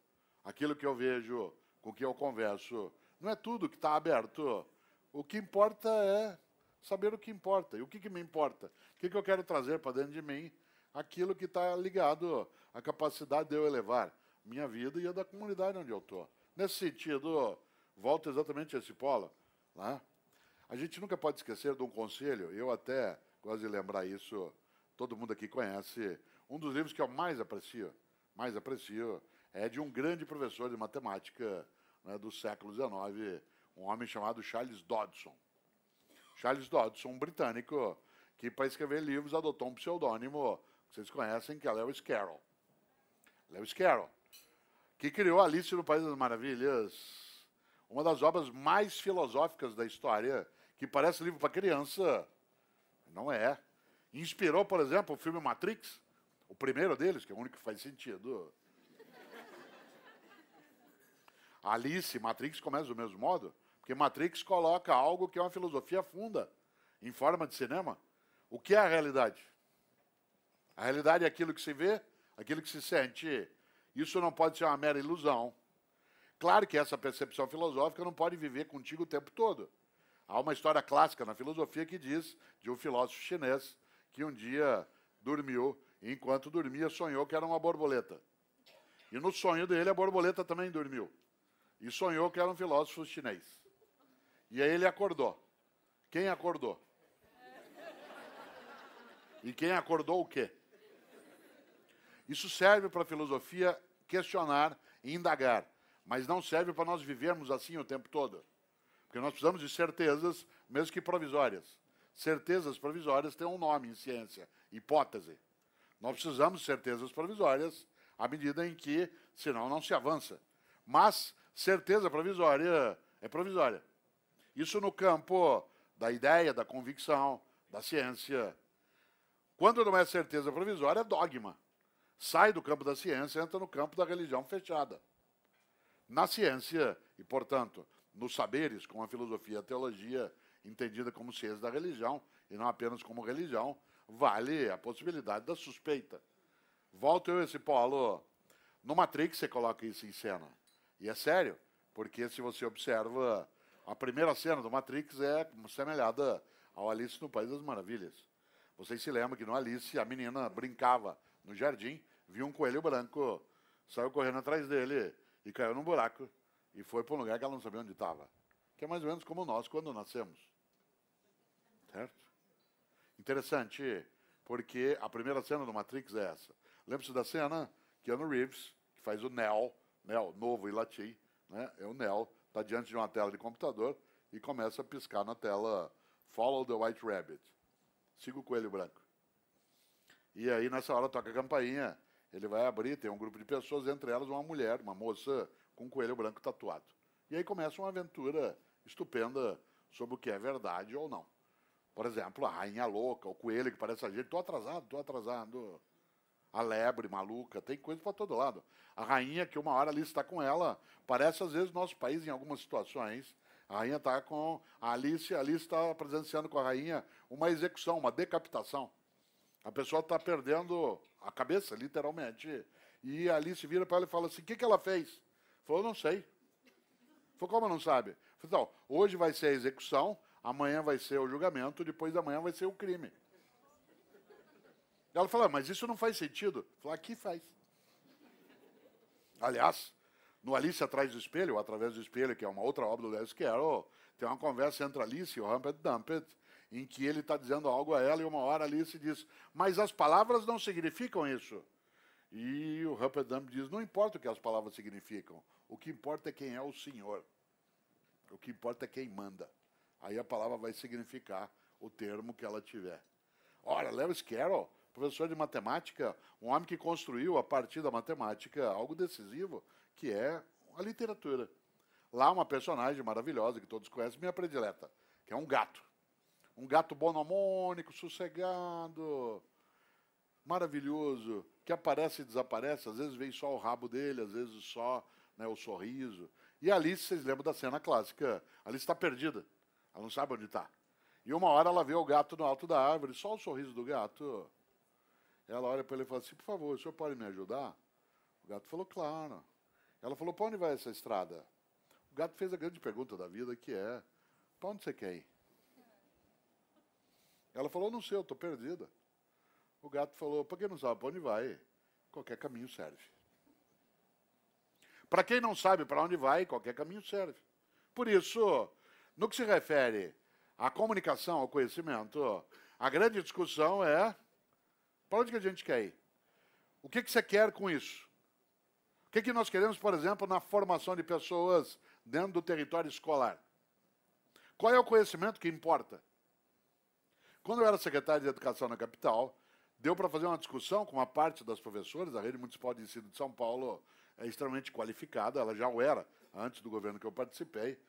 aquilo que eu vejo, com que eu converso. Não é tudo que está aberto. O que importa é saber o que importa. E o que, que me importa? O que, que eu quero trazer para dentro de mim aquilo que está ligado à capacidade de eu elevar minha vida e a da comunidade onde eu estou. Nesse sentido, volto exatamente a esse polo. Né? A gente nunca pode esquecer de um conselho, eu até gosto de lembrar isso, todo mundo aqui conhece, um dos livros que eu mais aprecio, mais aprecio, é de um grande professor de matemática né, do século XIX, um homem chamado Charles Dodson. Charles Dodson, um britânico, que para escrever livros adotou um pseudônimo vocês conhecem, que é Lewis Carroll. Lewis Carroll, que criou Alice no País das Maravilhas, uma das obras mais filosóficas da história, que parece livro para criança, não é. Inspirou, por exemplo, o filme Matrix, o primeiro deles, que é o único que faz sentido. Alice, Matrix começa do mesmo modo, porque Matrix coloca algo que é uma filosofia funda, em forma de cinema. O que é a realidade? A realidade é aquilo que se vê, aquilo que se sente. Isso não pode ser uma mera ilusão. Claro que essa percepção filosófica não pode viver contigo o tempo todo. Há uma história clássica na filosofia que diz de um filósofo chinês que um dia dormiu e enquanto dormia sonhou que era uma borboleta. E no sonho dele a borboleta também dormiu. E sonhou que era um filósofo chinês. E aí ele acordou. Quem acordou? E quem acordou o quê? Isso serve para a filosofia questionar e indagar, mas não serve para nós vivermos assim o tempo todo. Porque nós precisamos de certezas, mesmo que provisórias. Certezas provisórias têm um nome em ciência, hipótese. Nós precisamos de certezas provisórias à medida em que, senão, não se avança. Mas certeza provisória é provisória. Isso no campo da ideia, da convicção, da ciência. Quando não é certeza provisória, é dogma sai do campo da ciência e entra no campo da religião fechada. Na ciência, e portanto, nos saberes, com a filosofia e a teologia entendida como ciência da religião, e não apenas como religião, vale a possibilidade da suspeita. Volto eu esse polo. No Matrix você coloca isso em cena. E é sério, porque se você observa, a primeira cena do Matrix é semelhada ao Alice no País das Maravilhas. Vocês se lembram que no Alice a menina brincava no jardim, viu um coelho branco, saiu correndo atrás dele e caiu num buraco e foi para um lugar que ela não sabia onde estava. Que é mais ou menos como nós quando nascemos. Certo? Interessante, porque a primeira cena do Matrix é essa. Lembra-se da cena? Keanu Reeves, que faz o Neo, Neo, novo e latim, né? é o Neo, está diante de uma tela de computador e começa a piscar na tela Follow the White Rabbit. Siga o coelho branco. E aí, nessa hora, toca a campainha, ele vai abrir, tem um grupo de pessoas, entre elas uma mulher, uma moça com um coelho branco tatuado. E aí começa uma aventura estupenda sobre o que é verdade ou não. Por exemplo, a rainha louca, o coelho que parece a gente, estou atrasado, estou atrasado. A lebre maluca, tem coisa para todo lado. A rainha, que uma hora ali está com ela, parece às vezes nosso país em algumas situações. A rainha está com a Alice, a Alice está presenciando com a rainha uma execução, uma decapitação. A pessoa está perdendo a cabeça, literalmente. E ali se vira para ela e fala assim: o que, que ela fez? Falou, não sei. Falou, como não sabe? Falei, então, hoje vai ser a execução, amanhã vai ser o julgamento, depois da manhã vai ser o crime. Ela falou, ah, mas isso não faz sentido. Falou, aqui faz. Aliás, no Alice Atrás do Espelho, ou Através do Espelho, que é uma outra obra do Lewis Carroll, tem uma conversa entre Alice e o Humped Dumped, em que ele está dizendo algo a ela e uma hora ali se diz, mas as palavras não significam isso. E o Humperdinck diz, não importa o que as palavras significam, o que importa é quem é o Senhor. O que importa é quem manda. Aí a palavra vai significar o termo que ela tiver. Ora, Lewis Carroll, professor de matemática, um homem que construiu a partir da matemática algo decisivo, que é a literatura. Lá uma personagem maravilhosa que todos conhecem, minha predileta, que é um gato. Um gato bonomônico, sossegado, maravilhoso, que aparece e desaparece, às vezes vem só o rabo dele, às vezes só né, o sorriso. E a Alice, vocês lembram da cena clássica? A Alice está perdida, ela não sabe onde está. E uma hora ela vê o gato no alto da árvore, só o sorriso do gato. Ela olha para ele e fala assim: por favor, o senhor pode me ajudar? O gato falou: claro. Ela falou: para onde vai essa estrada? O gato fez a grande pergunta da vida, que é: para onde você quer ir? Ela falou, não sei, eu estou perdida. O gato falou, para quem não sabe para onde vai, qualquer caminho serve. Para quem não sabe para onde vai, qualquer caminho serve. Por isso, no que se refere à comunicação, ao conhecimento, a grande discussão é para onde que a gente quer ir? O que, que você quer com isso? O que, que nós queremos, por exemplo, na formação de pessoas dentro do território escolar? Qual é o conhecimento que importa? Quando eu era secretário de Educação na capital, deu para fazer uma discussão com uma parte das professoras, a rede municipal de ensino de São Paulo é extremamente qualificada, ela já o era antes do governo que eu participei,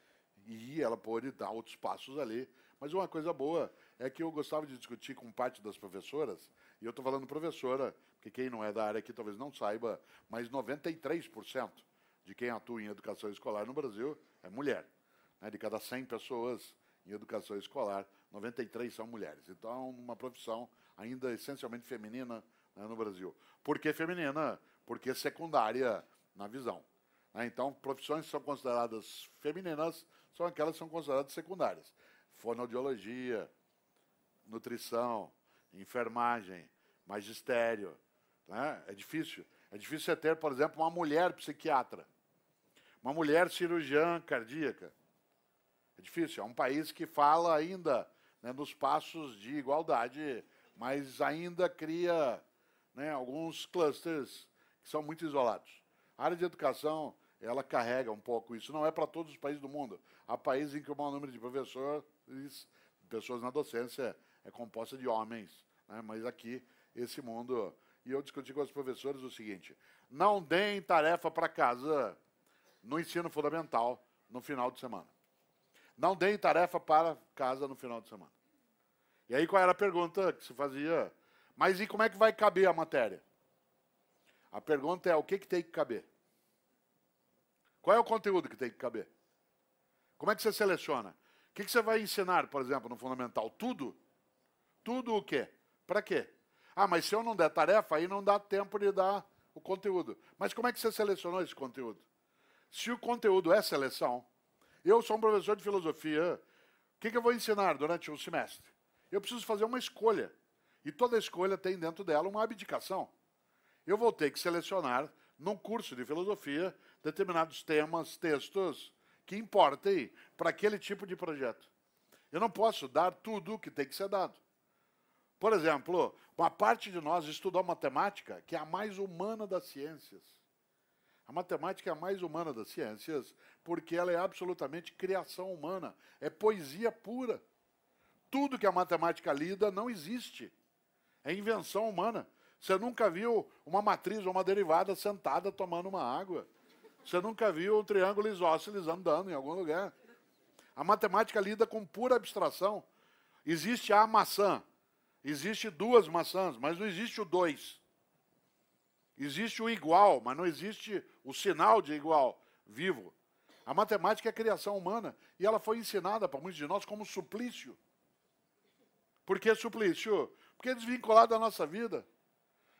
e ela pôde dar outros passos ali. Mas uma coisa boa é que eu gostava de discutir com parte das professoras, e eu estou falando professora, porque quem não é da área aqui talvez não saiba, mas 93% de quem atua em educação escolar no Brasil é mulher. Né? De cada 100 pessoas em educação escolar, 93 são mulheres. Então, é uma profissão ainda essencialmente feminina né, no Brasil. Por que feminina? Porque secundária na visão. Né? Então, profissões que são consideradas femininas são aquelas que são consideradas secundárias. Fonoaudiologia, nutrição, enfermagem, magistério. Né? É difícil. É difícil você ter, por exemplo, uma mulher psiquiatra, uma mulher cirurgiã cardíaca. É difícil. É um país que fala ainda né, nos passos de igualdade, mas ainda cria né, alguns clusters que são muito isolados. A área de educação, ela carrega um pouco isso. Não é para todos os países do mundo. Há países em que o maior número de professores, pessoas na docência, é composta de homens. Né? Mas aqui, esse mundo... E eu discuti com os professores o seguinte, não deem tarefa para casa no ensino fundamental no final de semana. Não deem tarefa para casa no final de semana. E aí qual era a pergunta que se fazia? Mas e como é que vai caber a matéria? A pergunta é o que, que tem que caber? Qual é o conteúdo que tem que caber? Como é que você seleciona? O que, que você vai ensinar, por exemplo, no fundamental? Tudo? Tudo o quê? Para quê? Ah, mas se eu não der tarefa, aí não dá tempo de dar o conteúdo. Mas como é que você selecionou esse conteúdo? Se o conteúdo é seleção, eu sou um professor de filosofia. O que, que eu vou ensinar durante um semestre? Eu preciso fazer uma escolha. E toda escolha tem dentro dela uma abdicação. Eu vou ter que selecionar, num curso de filosofia, determinados temas, textos que importem para aquele tipo de projeto. Eu não posso dar tudo o que tem que ser dado. Por exemplo, uma parte de nós estudou matemática, que é a mais humana das ciências. A matemática é a mais humana das ciências, porque ela é absolutamente criação humana, é poesia pura. Tudo que a matemática lida não existe. É invenção humana. Você nunca viu uma matriz ou uma derivada sentada tomando uma água. Você nunca viu um triângulo isósceles andando em algum lugar. A matemática lida com pura abstração. Existe a maçã. Existe duas maçãs, mas não existe o dois. Existe o igual, mas não existe o sinal de igual vivo. A matemática é a criação humana e ela foi ensinada para muitos de nós como suplício. Por que suplício? Porque é desvinculado da nossa vida.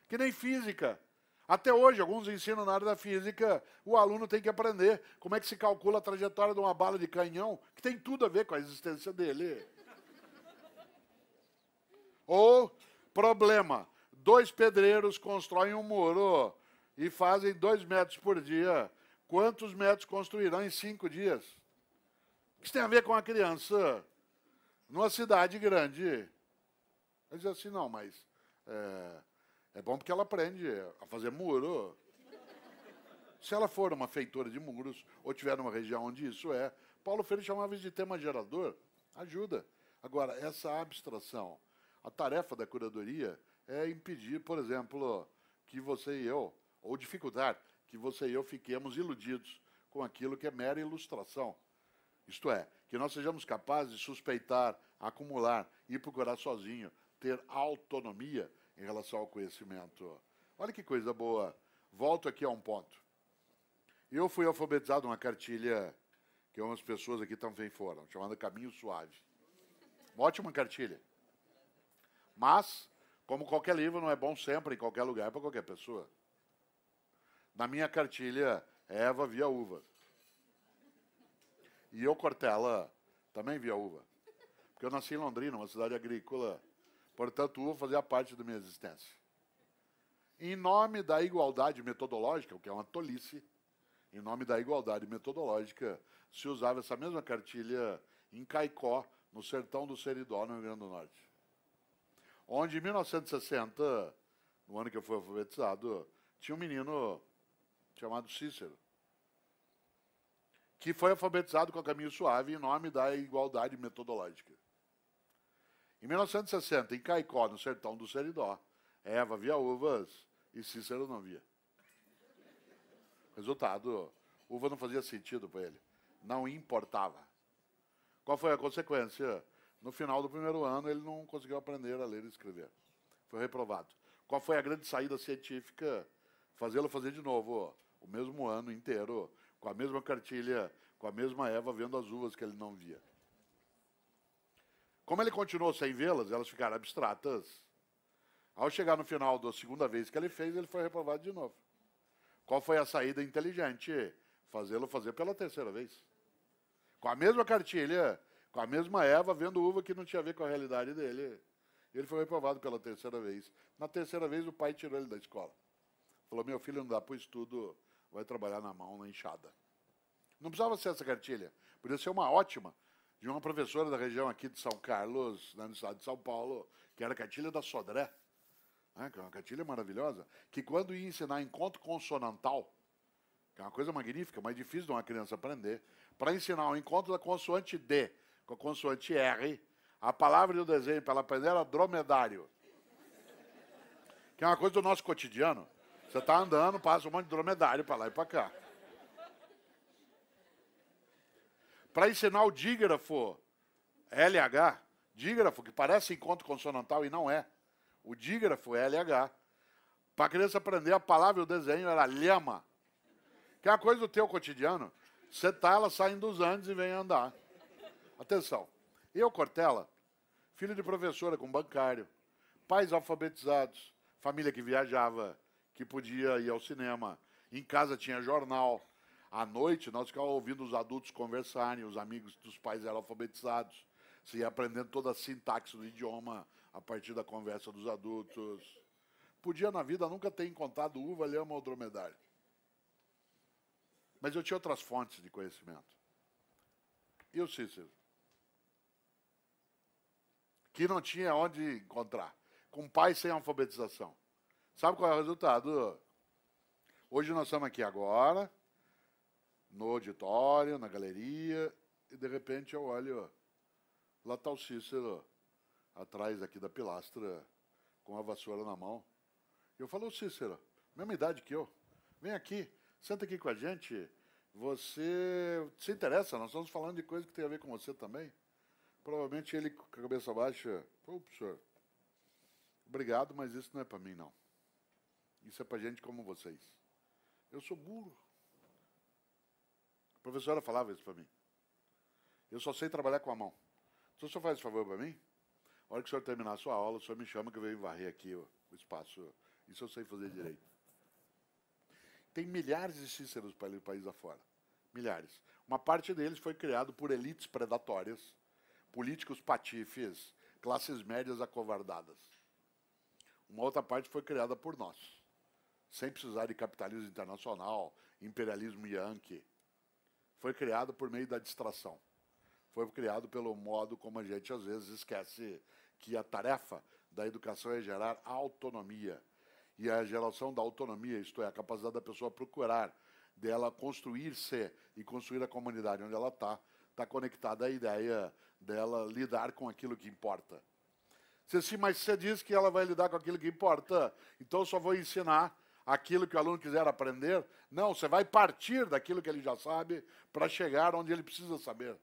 Que nem física. Até hoje, alguns ensinam na área da física, o aluno tem que aprender como é que se calcula a trajetória de uma bala de canhão, que tem tudo a ver com a existência dele. Ou, problema, dois pedreiros constroem um muro e fazem dois metros por dia. Quantos metros construirão em cinco dias? Isso tem a ver com a criança numa cidade grande. Mas diz assim, não, mas é, é bom porque ela aprende a fazer muro. Se ela for uma feitora de muros, ou tiver numa região onde isso é, Paulo Freire chamava isso de tema gerador, ajuda. Agora, essa abstração, a tarefa da curadoria é impedir, por exemplo, que você e eu, ou dificultar que você e eu fiquemos iludidos com aquilo que é mera ilustração. Isto é, que nós sejamos capazes de suspeitar, acumular e procurar sozinho, ter autonomia em relação ao conhecimento. Olha que coisa boa. Volto aqui a um ponto. Eu fui alfabetizado numa cartilha que umas pessoas aqui também foram, chamada Caminho Suave. Uma ótima cartilha. Mas como qualquer livro, não é bom sempre, em qualquer lugar, para qualquer pessoa. Na minha cartilha, Eva via uva. E eu, Cortella, também via uva. Porque eu nasci em Londrina, uma cidade agrícola. Portanto, uva fazia parte da minha existência. Em nome da igualdade metodológica, o que é uma tolice, em nome da igualdade metodológica, se usava essa mesma cartilha em Caicó, no sertão do Seridó, no Rio Grande do Norte onde em 1960, no ano que eu fui alfabetizado, tinha um menino chamado Cícero, que foi alfabetizado com a caminho suave em nome da igualdade metodológica. Em 1960, em Caicó, no sertão do Seridó, Eva via uvas e Cícero não via. Resultado, uva não fazia sentido para ele. Não importava. Qual foi a consequência? No final do primeiro ano, ele não conseguiu aprender a ler e escrever. Foi reprovado. Qual foi a grande saída científica? Fazê-lo fazer de novo, o mesmo ano inteiro, com a mesma cartilha, com a mesma Eva, vendo as uvas que ele não via. Como ele continuou sem vê-las, elas ficaram abstratas. Ao chegar no final da segunda vez que ele fez, ele foi reprovado de novo. Qual foi a saída inteligente? Fazê-lo fazer pela terceira vez. Com a mesma cartilha, com a mesma Eva, vendo uva que não tinha a ver com a realidade dele. Ele foi reprovado pela terceira vez. Na terceira vez, o pai tirou ele da escola. Falou: Meu filho não dá para o estudo, vai trabalhar na mão, na enxada. Não precisava ser essa cartilha. Podia ser uma ótima, de uma professora da região aqui de São Carlos, no estado de São Paulo, que era a cartilha da Sodré. Né, que é uma cartilha maravilhosa, que quando ia ensinar encontro consonantal, que é uma coisa magnífica, mas difícil de uma criança aprender, para ensinar o encontro da consoante D com a consoante R, a palavra e o desenho para ela aprender era dromedário. Que é uma coisa do nosso cotidiano. Você está andando, passa um monte de dromedário para lá e para cá. Para ensinar o dígrafo LH, dígrafo que parece encontro consonantal e não é. O dígrafo é LH. Para a criança aprender a palavra e o desenho era lhama. Que é uma coisa do teu cotidiano. Você tá, ela saindo dos Andes e vem andar. Atenção. Eu, Cortella, filho de professora com bancário, pais alfabetizados, família que viajava, que podia ir ao cinema, em casa tinha jornal. À noite, nós ficávamos ouvindo os adultos conversarem, os amigos dos pais eram alfabetizados. Você ia aprendendo toda a sintaxe do idioma a partir da conversa dos adultos. Podia, na vida, nunca ter encontrado uva, lhama ou dromedário. Mas eu tinha outras fontes de conhecimento. E o Cícero? Que não tinha onde encontrar. Com pais sem alfabetização. Sabe qual é o resultado? Hoje nós estamos aqui agora, no auditório, na galeria, e de repente eu olho, lá está o Cícero, atrás aqui da pilastra, com a vassoura na mão. Eu falo, Cícero, mesma idade que eu, vem aqui, Senta aqui com a gente. Você se interessa? Nós estamos falando de coisa que tem a ver com você também. Provavelmente ele com a cabeça baixa. Pô, professor, obrigado, mas isso não é para mim, não. Isso é para gente como vocês. Eu sou burro. A professora falava isso para mim. Eu só sei trabalhar com a mão. Então, o senhor faz favor para mim? A hora que o senhor terminar a sua aula, o senhor me chama que eu venho varrer aqui o, espaço. Isso eu sei fazer direito. Tem milhares de Cíceros para o país afora. Milhares. Uma parte deles foi criado por elites predatórias, políticos patifes, classes médias acovardadas. Uma outra parte foi criada por nós, sem precisar de capitalismo internacional, imperialismo yankee. Foi criado por meio da distração. Foi criado pelo modo como a gente às vezes esquece que a tarefa da educação é gerar autonomia, e a geração da autonomia, isto é, a capacidade da pessoa procurar, dela construir-se e construir a comunidade onde ela está, está conectada à ideia dela lidar com aquilo que importa. Se sim, mas você diz que ela vai lidar com aquilo que importa, então eu só vou ensinar aquilo que o aluno quiser aprender. Não, você vai partir daquilo que ele já sabe para chegar onde ele precisa saber.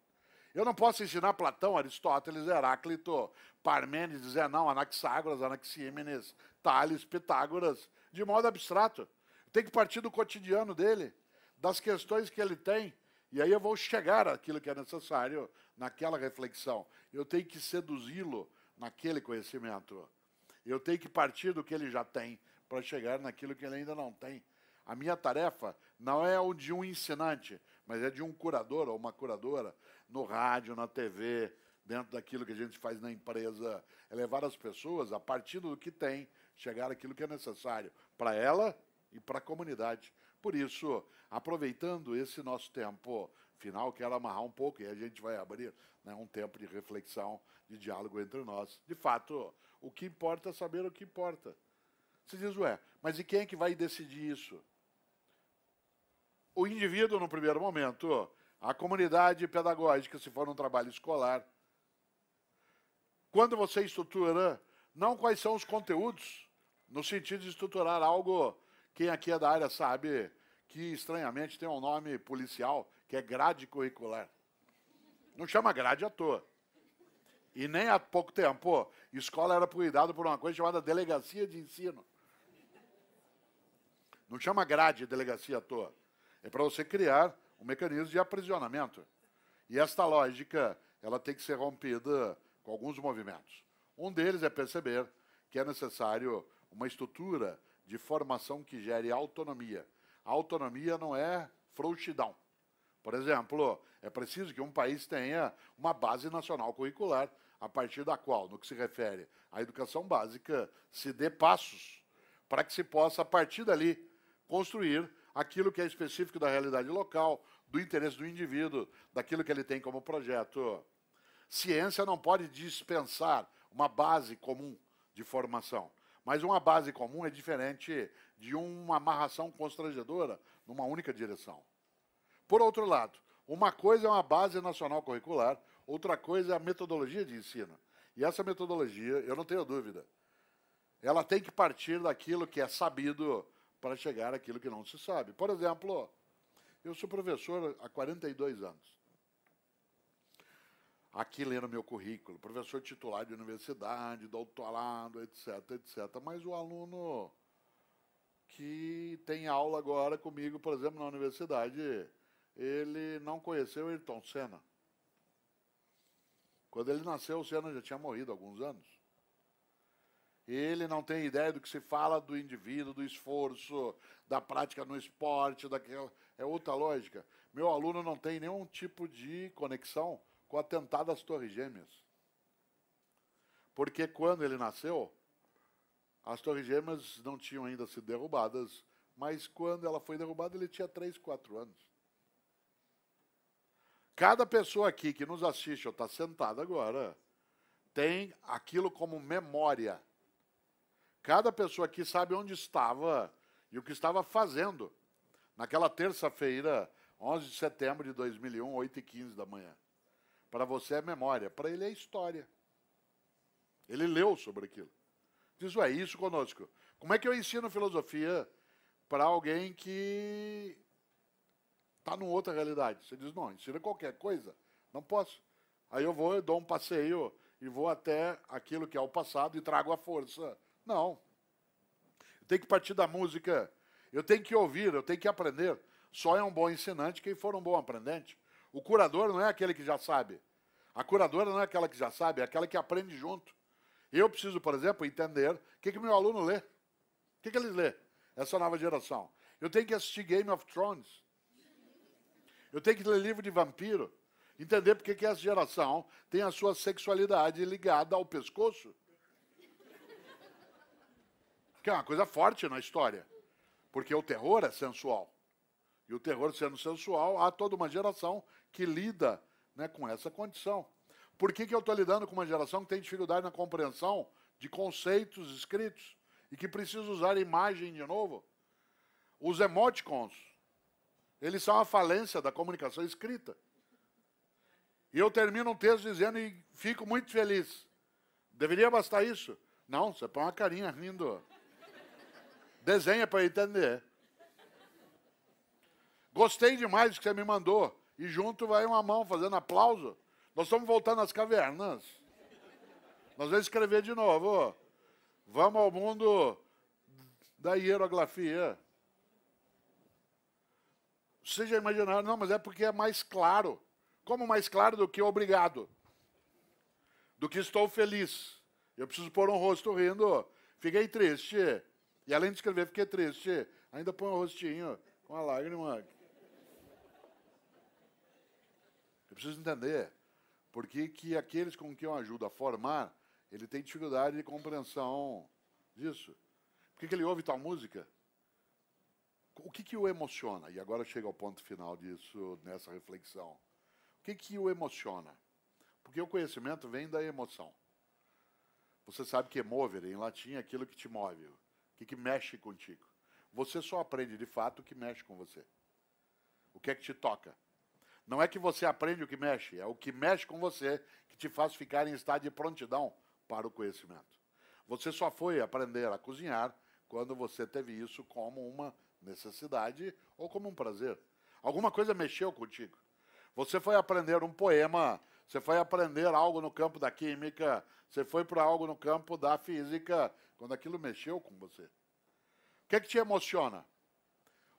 Eu não posso ensinar Platão, Aristóteles, Heráclito, Parmênides, Zenão, Anaxágoras, Anaxímenes, Tales, Pitágoras, de modo abstrato. Tem que partir do cotidiano dele, das questões que ele tem, e aí eu vou chegar àquilo que é necessário naquela reflexão. Eu tenho que seduzi-lo naquele conhecimento. Eu tenho que partir do que ele já tem para chegar naquilo que ele ainda não tem. A minha tarefa não é o de um ensinante, mas é de um curador ou uma curadora no rádio, na TV, dentro daquilo que a gente faz na empresa, é levar as pessoas, a partir do que tem, chegar aquilo que é necessário para ela e para a comunidade. Por isso, aproveitando esse nosso tempo final, quero amarrar um pouco e a gente vai abrir né, um tempo de reflexão, de diálogo entre nós. De fato, o que importa é saber o que importa. Você diz, ué, mas e quem é que vai decidir isso? o indivíduo no primeiro momento, a comunidade pedagógica, se for um trabalho escolar. Quando você estrutura, não quais são os conteúdos, no sentido de estruturar algo, quem aqui é da área sabe que estranhamente tem um nome policial, que é grade curricular. Não chama grade à toa. E nem há pouco tempo, escola era cuidado por uma coisa chamada delegacia de ensino. Não chama grade delegacia à toa. É para você criar um mecanismo de aprisionamento. E esta lógica, ela tem que ser rompida com alguns movimentos. Um deles é perceber que é necessário uma estrutura de formação que gere autonomia. A autonomia não é frouxidão. Por exemplo, é preciso que um país tenha uma base nacional curricular a partir da qual, no que se refere à educação básica, se dê passos para que se possa, a partir dali, construir aquilo que é específico da realidade local, do interesse do indivíduo, daquilo que ele tem como projeto. Ciência não pode dispensar uma base comum de formação, mas uma base comum é diferente de uma amarração constrangedora numa única direção. Por outro lado, uma coisa é uma base nacional curricular, outra coisa é a metodologia de ensino. E essa metodologia, eu não tenho dúvida, ela tem que partir daquilo que é sabido para chegar àquilo que não se sabe. Por exemplo, eu sou professor há 42 anos. Aqui lendo meu currículo, professor titular de universidade, doutorado, etc, etc. Mas o aluno que tem aula agora comigo, por exemplo, na universidade, ele não conheceu Ayrton Senna. Quando ele nasceu, o Senna já tinha morrido há alguns anos. Ele não tem ideia do que se fala do indivíduo, do esforço, da prática no esporte, daquela. É outra lógica. Meu aluno não tem nenhum tipo de conexão com o atentado às Torres Gêmeas. Porque quando ele nasceu, as Torres Gêmeas não tinham ainda sido derrubadas, mas quando ela foi derrubada, ele tinha 3, 4 anos. Cada pessoa aqui que nos assiste ou está sentada agora tem aquilo como memória. Cada pessoa aqui sabe onde estava e o que estava fazendo naquela terça-feira, 11 de setembro de 2001, 8 e 15 da manhã. Para você é memória, para ele é história. Ele leu sobre aquilo. Diz, ué, isso conosco. Como é que eu ensino filosofia para alguém que está numa outra realidade? Você diz, não, ensina qualquer coisa. Não posso. Aí eu vou, eu dou um passeio e vou até aquilo que é o passado e trago a força não. Eu tenho que partir da música. Eu tenho que ouvir, eu tenho que aprender. Só é um bom ensinante quem for um bom aprendente. O curador não é aquele que já sabe. A curadora não é aquela que já sabe, é aquela que aprende junto. Eu preciso, por exemplo, entender o que, que meu aluno lê. O que, que eles lê? Essa nova geração. Eu tenho que assistir Game of Thrones. Eu tenho que ler livro de vampiro. Entender porque que essa geração tem a sua sexualidade ligada ao pescoço que é uma coisa forte na história. Porque o terror é sensual. E o terror sendo sensual, há toda uma geração que lida né, com essa condição. Por que, que eu estou lidando com uma geração que tem dificuldade na compreensão de conceitos escritos e que precisa usar imagem de novo? Os emoticons, eles são a falência da comunicação escrita. E eu termino um texto dizendo e fico muito feliz. Deveria bastar isso? Não, você põe uma carinha rindo. Desenha para entender. Gostei demais do que você me mandou. E junto vai uma mão fazendo aplauso. Nós estamos voltando às cavernas. Nós vamos escrever de novo. Vamos ao mundo da hierografia. Vocês já imaginaram? Não, mas é porque é mais claro. Como mais claro do que obrigado? Do que estou feliz. Eu preciso pôr um rosto rindo. Fiquei triste. E além de escrever, fiquei triste. Ainda põe o rostinho com a lágrima. Eu preciso entender por que, que aqueles com quem eu ajudo a formar, ele tem dificuldade de compreensão disso. Por que, que ele ouve tal música? O que, que o emociona? E agora chega ao ponto final disso, nessa reflexão. O que, que o emociona? Porque o conhecimento vem da emoção. Você sabe que mover em latim é aquilo que te move. O que, que mexe contigo. Você só aprende de fato o que mexe com você. o que é que te toca. Não é que você aprende o que mexe, é o que mexe com você que te faz ficar em estado de prontidão para o conhecimento. Você só foi aprender a cozinhar quando você teve isso como uma necessidade ou como um prazer. Alguma coisa mexeu contigo. Você foi aprender um poema, você foi aprender algo no campo da química, você foi para algo no campo da física, quando aquilo mexeu com você. O que, é que te emociona?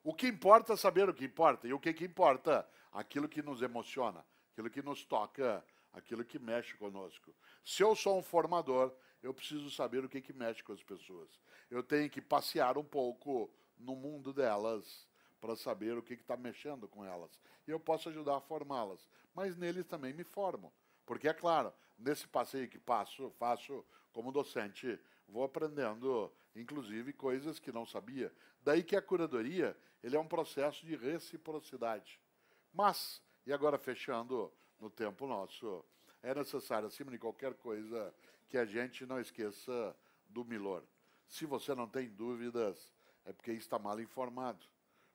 O que importa é saber o que importa. E o que, que importa? Aquilo que nos emociona, aquilo que nos toca, aquilo que mexe conosco. Se eu sou um formador, eu preciso saber o que, que mexe com as pessoas. Eu tenho que passear um pouco no mundo delas para saber o que está mexendo com elas. E eu posso ajudar a formá-las. Mas neles também me formo. Porque, é claro, nesse passeio que passo, faço como docente, vou aprendendo, inclusive, coisas que não sabia. Daí que a curadoria ele é um processo de reciprocidade. Mas, e agora fechando no tempo nosso, é necessário, acima de qualquer coisa, que a gente não esqueça do Milor. Se você não tem dúvidas, é porque está mal informado.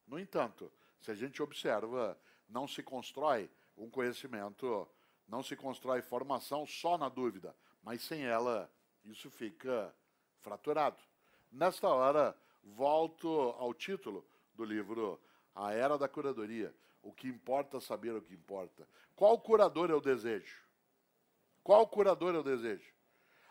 No entanto, se a gente observa, não se constrói um conhecimento, não se constrói formação só na dúvida, mas sem ela, isso fica fraturado. Nesta hora, volto ao título do livro A Era da Curadoria. O que importa saber o que importa. Qual curador eu desejo? Qual curador eu desejo?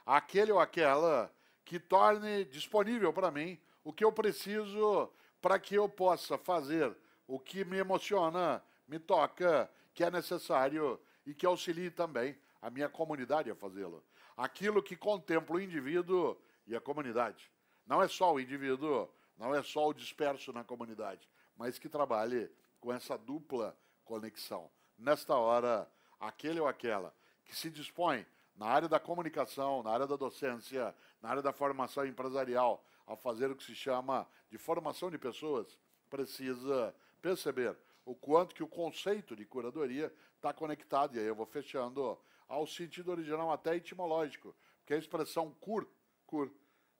Aquele ou aquela que torne disponível para mim o que eu preciso para que eu possa fazer o que me emociona, me toca, que é necessário e que auxilie também a minha comunidade a fazê-lo. Aquilo que contempla o indivíduo e a comunidade. Não é só o indivíduo, não é só o disperso na comunidade, mas que trabalhe com essa dupla conexão. Nesta hora, aquele ou aquela que se dispõe na área da comunicação, na área da docência, na área da formação empresarial, a fazer o que se chama de formação de pessoas, precisa perceber o quanto que o conceito de curadoria está conectado, e aí eu vou fechando, ao sentido original até etimológico, porque a expressão cur, cur,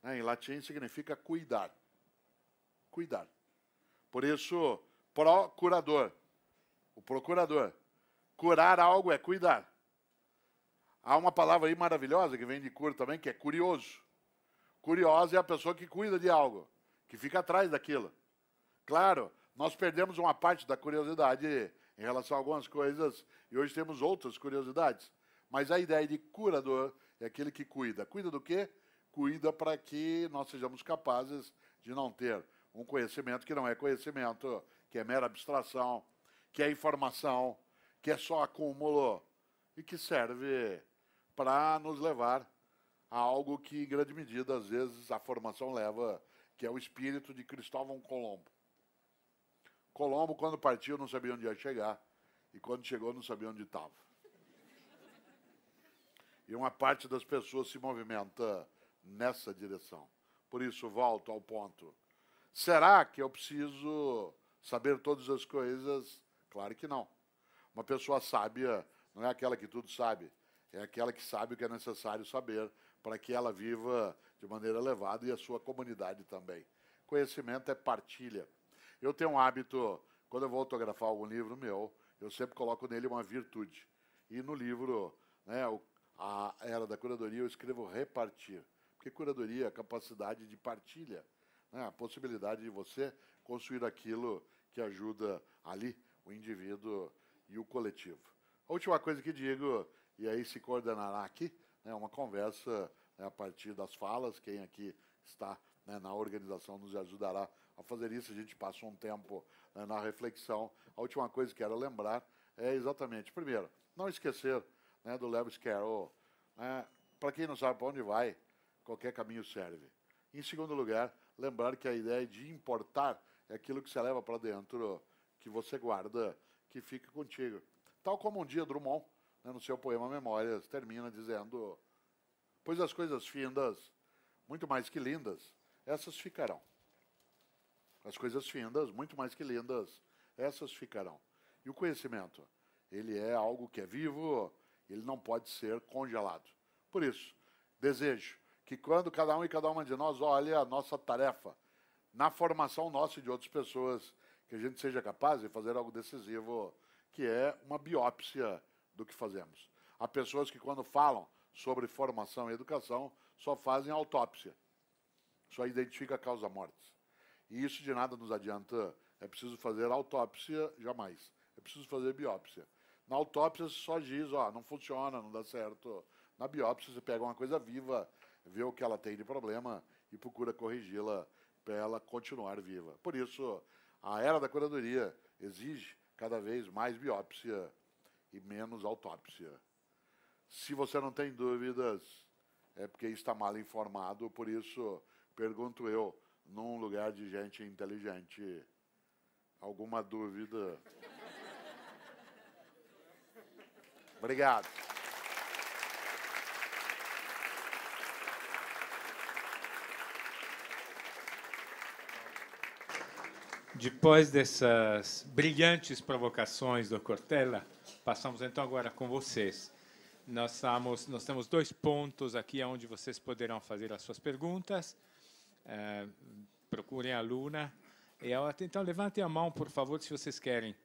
né, em latim significa cuidar. Cuidar. Por isso, procurador. O procurador. Curar algo é cuidar. Há uma palavra aí maravilhosa que vem de cura também, que é curioso. Curiosa é a pessoa que cuida de algo, que fica atrás daquilo. Claro, nós perdemos uma parte da curiosidade em relação a algumas coisas e hoje temos outras curiosidades. Mas a ideia de curador é aquele que cuida. Cuida do quê? Cuida para que nós sejamos capazes de não ter um conhecimento que não é conhecimento, que é mera abstração, que é informação, que é só acúmulo e que serve para nos levar a algo que, em grande medida, às vezes, a formação leva, que é o espírito de Cristóvão Colombo. Colombo, quando partiu, não sabia onde ia chegar, e quando chegou, não sabia onde estava. E uma parte das pessoas se movimenta nessa direção. Por isso, volto ao ponto. Será que eu preciso saber todas as coisas? Claro que não. Uma pessoa sábia não é aquela que tudo sabe, é aquela que sabe o que é necessário saber para que ela viva de maneira elevada e a sua comunidade também. Conhecimento é partilha. Eu tenho um hábito, quando eu vou autografar algum livro meu, eu sempre coloco nele uma virtude. E no livro, né, a Era da Curadoria, eu escrevo repartir. Porque curadoria é a capacidade de partilha, né, a possibilidade de você construir aquilo que ajuda ali o indivíduo e o coletivo. A última coisa que digo, e aí se coordenará aqui, né, uma conversa né, a partir das falas. Quem aqui está né, na organização nos ajudará a fazer isso. A gente passa um tempo né, na reflexão. A última coisa que quero lembrar é exatamente, primeiro, não esquecer né, do Lewis Carroll. Né, para quem não sabe para onde vai, qualquer caminho serve. Em segundo lugar, lembrar que a ideia de importar é aquilo que você leva para dentro, que você guarda, que fica contigo. Tal como um dia Drummond né, no seu poema Memórias, termina dizendo: Pois as coisas findas, muito mais que lindas, essas ficarão. As coisas findas, muito mais que lindas, essas ficarão. E o conhecimento, ele é algo que é vivo, ele não pode ser congelado. Por isso, desejo que quando cada um e cada uma de nós olhe a nossa tarefa na formação nossa e de outras pessoas, que a gente seja capaz de fazer algo decisivo, que é uma biópsia do que fazemos. Há pessoas que, quando falam sobre formação e educação, só fazem autópsia, só identifica a causa-mortes. E isso de nada nos adianta. É preciso fazer autópsia, jamais. É preciso fazer biópsia. Na autópsia só diz, ó, não funciona, não dá certo. Na biópsia você pega uma coisa viva, vê o que ela tem de problema e procura corrigi-la para ela continuar viva. Por isso, a era da curadoria exige cada vez mais biópsia e menos autópsia. Se você não tem dúvidas, é porque está mal informado, por isso pergunto eu, num lugar de gente inteligente, alguma dúvida? Obrigado. Depois dessas brilhantes provocações do Cortella, passamos então agora com vocês. Nós, estamos, nós temos dois pontos aqui onde vocês poderão fazer as suas perguntas. É, procurem a Luna. E ela, então, levantem a mão, por favor, se vocês querem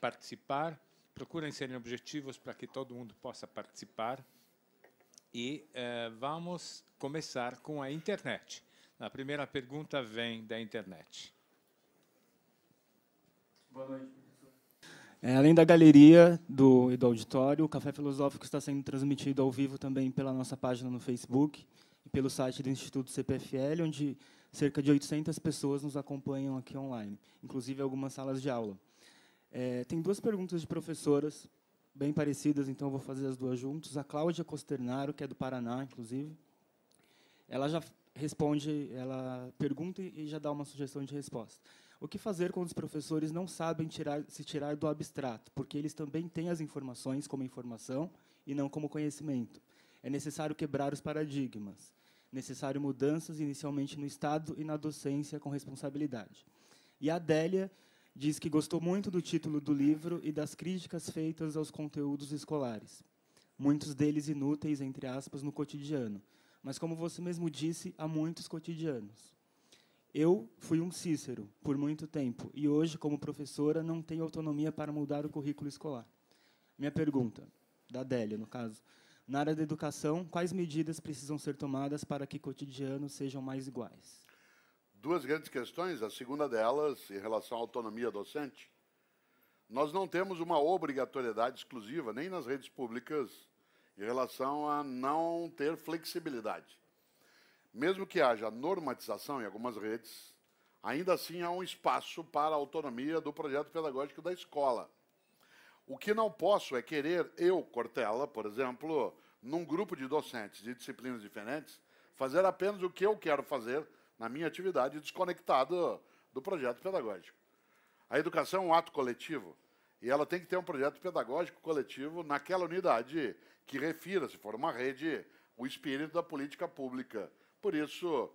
participar. Procurem serem objetivos para que todo mundo possa participar. E é, vamos começar com a internet. A primeira pergunta vem da internet. Boa noite, professor. É, além da galeria do, e do auditório, o Café Filosófico está sendo transmitido ao vivo também pela nossa página no Facebook e pelo site do Instituto CPFL, onde cerca de 800 pessoas nos acompanham aqui online, inclusive algumas salas de aula. É, tem duas perguntas de professoras, bem parecidas, então vou fazer as duas juntas. A Cláudia Costernaro, que é do Paraná, inclusive, ela já responde, ela pergunta e já dá uma sugestão de resposta. O que fazer quando os professores não sabem tirar, se tirar do abstrato, porque eles também têm as informações como informação e não como conhecimento? É necessário quebrar os paradigmas. Necessário mudanças inicialmente no Estado e na docência com responsabilidade. E a Adélia diz que gostou muito do título do livro e das críticas feitas aos conteúdos escolares. Muitos deles inúteis, entre aspas, no cotidiano. Mas, como você mesmo disse, há muitos cotidianos. Eu fui um Cícero por muito tempo e hoje, como professora, não tenho autonomia para mudar o currículo escolar. Minha pergunta, da Adélia, no caso, na área da educação, quais medidas precisam ser tomadas para que cotidianos sejam mais iguais? Duas grandes questões. A segunda delas, em relação à autonomia docente. Nós não temos uma obrigatoriedade exclusiva, nem nas redes públicas, em relação a não ter flexibilidade. Mesmo que haja normatização em algumas redes, ainda assim há um espaço para a autonomia do projeto pedagógico da escola. O que não posso é querer eu, Cortella, por exemplo, num grupo de docentes de disciplinas diferentes, fazer apenas o que eu quero fazer na minha atividade, desconectado do projeto pedagógico. A educação é um ato coletivo e ela tem que ter um projeto pedagógico coletivo naquela unidade que refira, se for uma rede, o espírito da política pública por isso,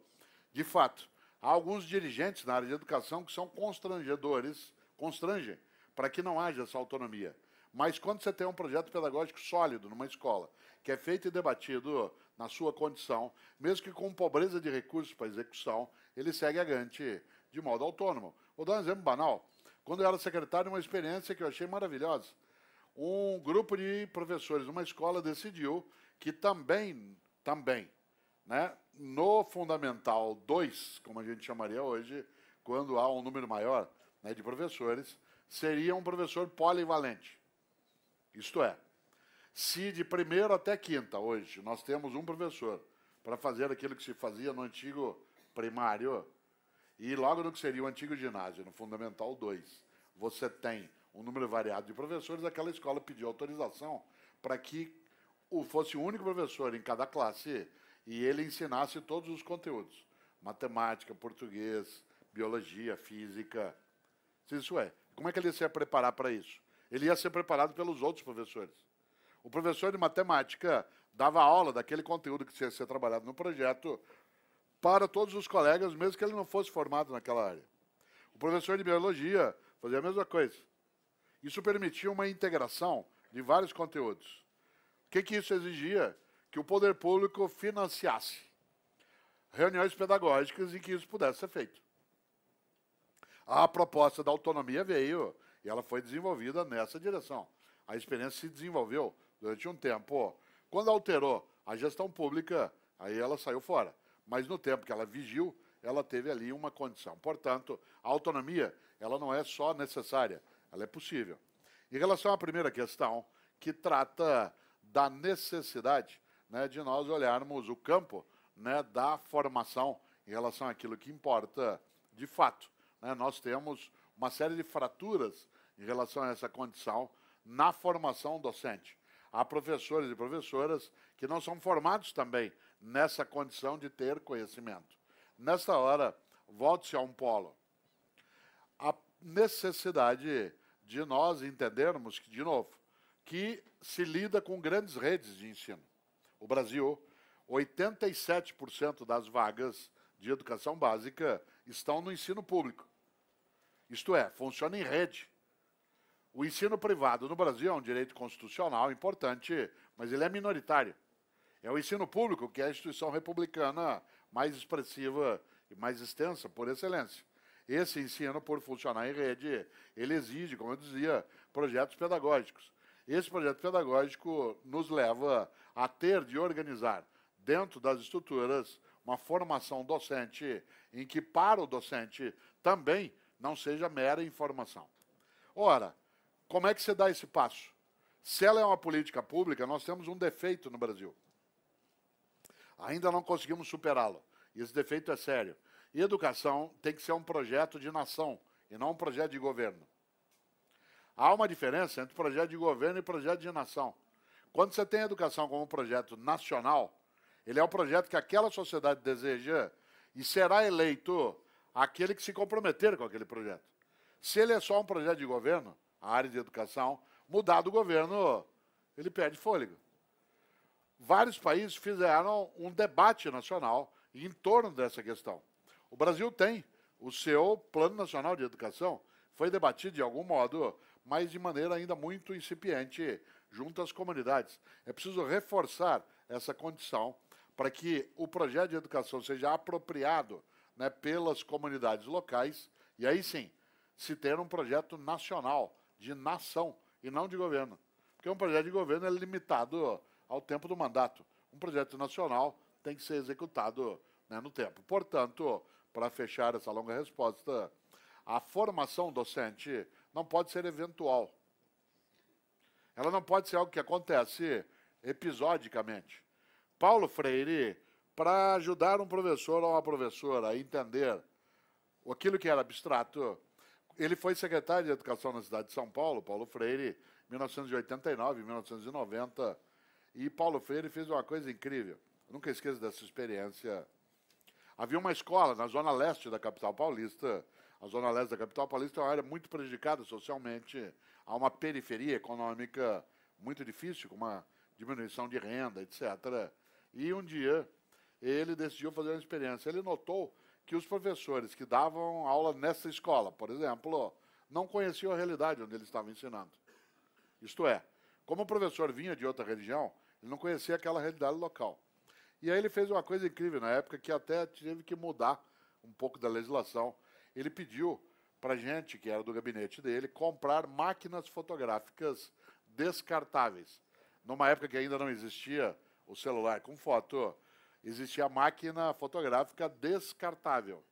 de fato, há alguns dirigentes na área de educação que são constrangedores, constrangem, para que não haja essa autonomia. Mas quando você tem um projeto pedagógico sólido numa escola, que é feito e debatido na sua condição, mesmo que com pobreza de recursos para execução, ele segue agante de modo autônomo. Vou dar um exemplo banal. Quando eu era secretário, uma experiência que eu achei maravilhosa. Um grupo de professores numa escola decidiu que também, também, né, no Fundamental 2, como a gente chamaria hoje, quando há um número maior né, de professores, seria um professor polivalente. Isto é, se de primeiro até quinta, hoje, nós temos um professor para fazer aquilo que se fazia no antigo primário, e logo no que seria o antigo ginásio, no Fundamental 2, você tem um número variado de professores, aquela escola pediu autorização para que fosse o único professor em cada classe e ele ensinasse todos os conteúdos: matemática, português, biologia, física. Isso é. Como é que ele ia se preparar para isso? Ele ia ser preparado pelos outros professores. O professor de matemática dava aula daquele conteúdo que ia ser trabalhado no projeto para todos os colegas, mesmo que ele não fosse formado naquela área. O professor de biologia fazia a mesma coisa. Isso permitia uma integração de vários conteúdos. O que, que isso exigia? Que o poder público financiasse reuniões pedagógicas e que isso pudesse ser feito. a proposta da autonomia veio e ela foi desenvolvida nessa direção. A experiência se desenvolveu durante um tempo. Quando alterou a gestão pública, aí ela saiu fora. Mas no tempo que ela vigiu, ela teve ali uma condição. Portanto, a autonomia, ela não é só necessária, ela é possível. Em relação à primeira questão, que trata da necessidade né, de nós olharmos o campo né, da formação em relação àquilo que importa de fato. Né? Nós temos uma série de fraturas em relação a essa condição na formação docente. Há professores e professoras que não são formados também nessa condição de ter conhecimento. Nesta hora, volte-se a um polo. A necessidade de nós entendermos que, de novo, que se lida com grandes redes de ensino. O Brasil, 87% das vagas de educação básica estão no ensino público. Isto é, funciona em rede. O ensino privado no Brasil é um direito constitucional importante, mas ele é minoritário. É o ensino público que é a instituição republicana mais expressiva e mais extensa, por excelência. Esse ensino, por funcionar em rede, ele exige, como eu dizia, projetos pedagógicos. Esse projeto pedagógico nos leva a ter de organizar, dentro das estruturas, uma formação docente em que, para o docente, também não seja mera informação. Ora, como é que você dá esse passo? Se ela é uma política pública, nós temos um defeito no Brasil. Ainda não conseguimos superá-lo. E esse defeito é sério. E educação tem que ser um projeto de nação e não um projeto de governo. Há uma diferença entre projeto de governo e projeto de nação. Quando você tem a educação como um projeto nacional, ele é um projeto que aquela sociedade deseja e será eleito aquele que se comprometer com aquele projeto. Se ele é só um projeto de governo, a área de educação, mudar do governo, ele perde fôlego. Vários países fizeram um debate nacional em torno dessa questão. O Brasil tem o seu Plano Nacional de Educação, foi debatido de algum modo, mas de maneira ainda muito incipiente junto às comunidades. É preciso reforçar essa condição para que o projeto de educação seja apropriado né, pelas comunidades locais e aí sim se ter um projeto nacional, de nação e não de governo. Porque um projeto de governo é limitado ao tempo do mandato. Um projeto nacional tem que ser executado né, no tempo. Portanto, para fechar essa longa resposta, a formação docente não pode ser eventual. Ela não pode ser algo que acontece episodicamente. Paulo Freire, para ajudar um professor ou uma professora a entender aquilo que era abstrato, ele foi secretário de Educação na cidade de São Paulo, Paulo Freire, 1989, 1990. E Paulo Freire fez uma coisa incrível. Eu nunca esqueço dessa experiência. Havia uma escola na zona leste da capital paulista. A zona leste da capital paulista é uma área muito prejudicada socialmente. Há uma periferia econômica muito difícil, com uma diminuição de renda, etc. E um dia ele decidiu fazer uma experiência. Ele notou que os professores que davam aula nessa escola, por exemplo, não conheciam a realidade onde ele estava ensinando. Isto é, como o professor vinha de outra religião, ele não conhecia aquela realidade local. E aí ele fez uma coisa incrível na época que até teve que mudar um pouco da legislação. Ele pediu para gente, que era do gabinete dele, comprar máquinas fotográficas descartáveis. Numa época que ainda não existia o celular com foto, existia a máquina fotográfica descartável.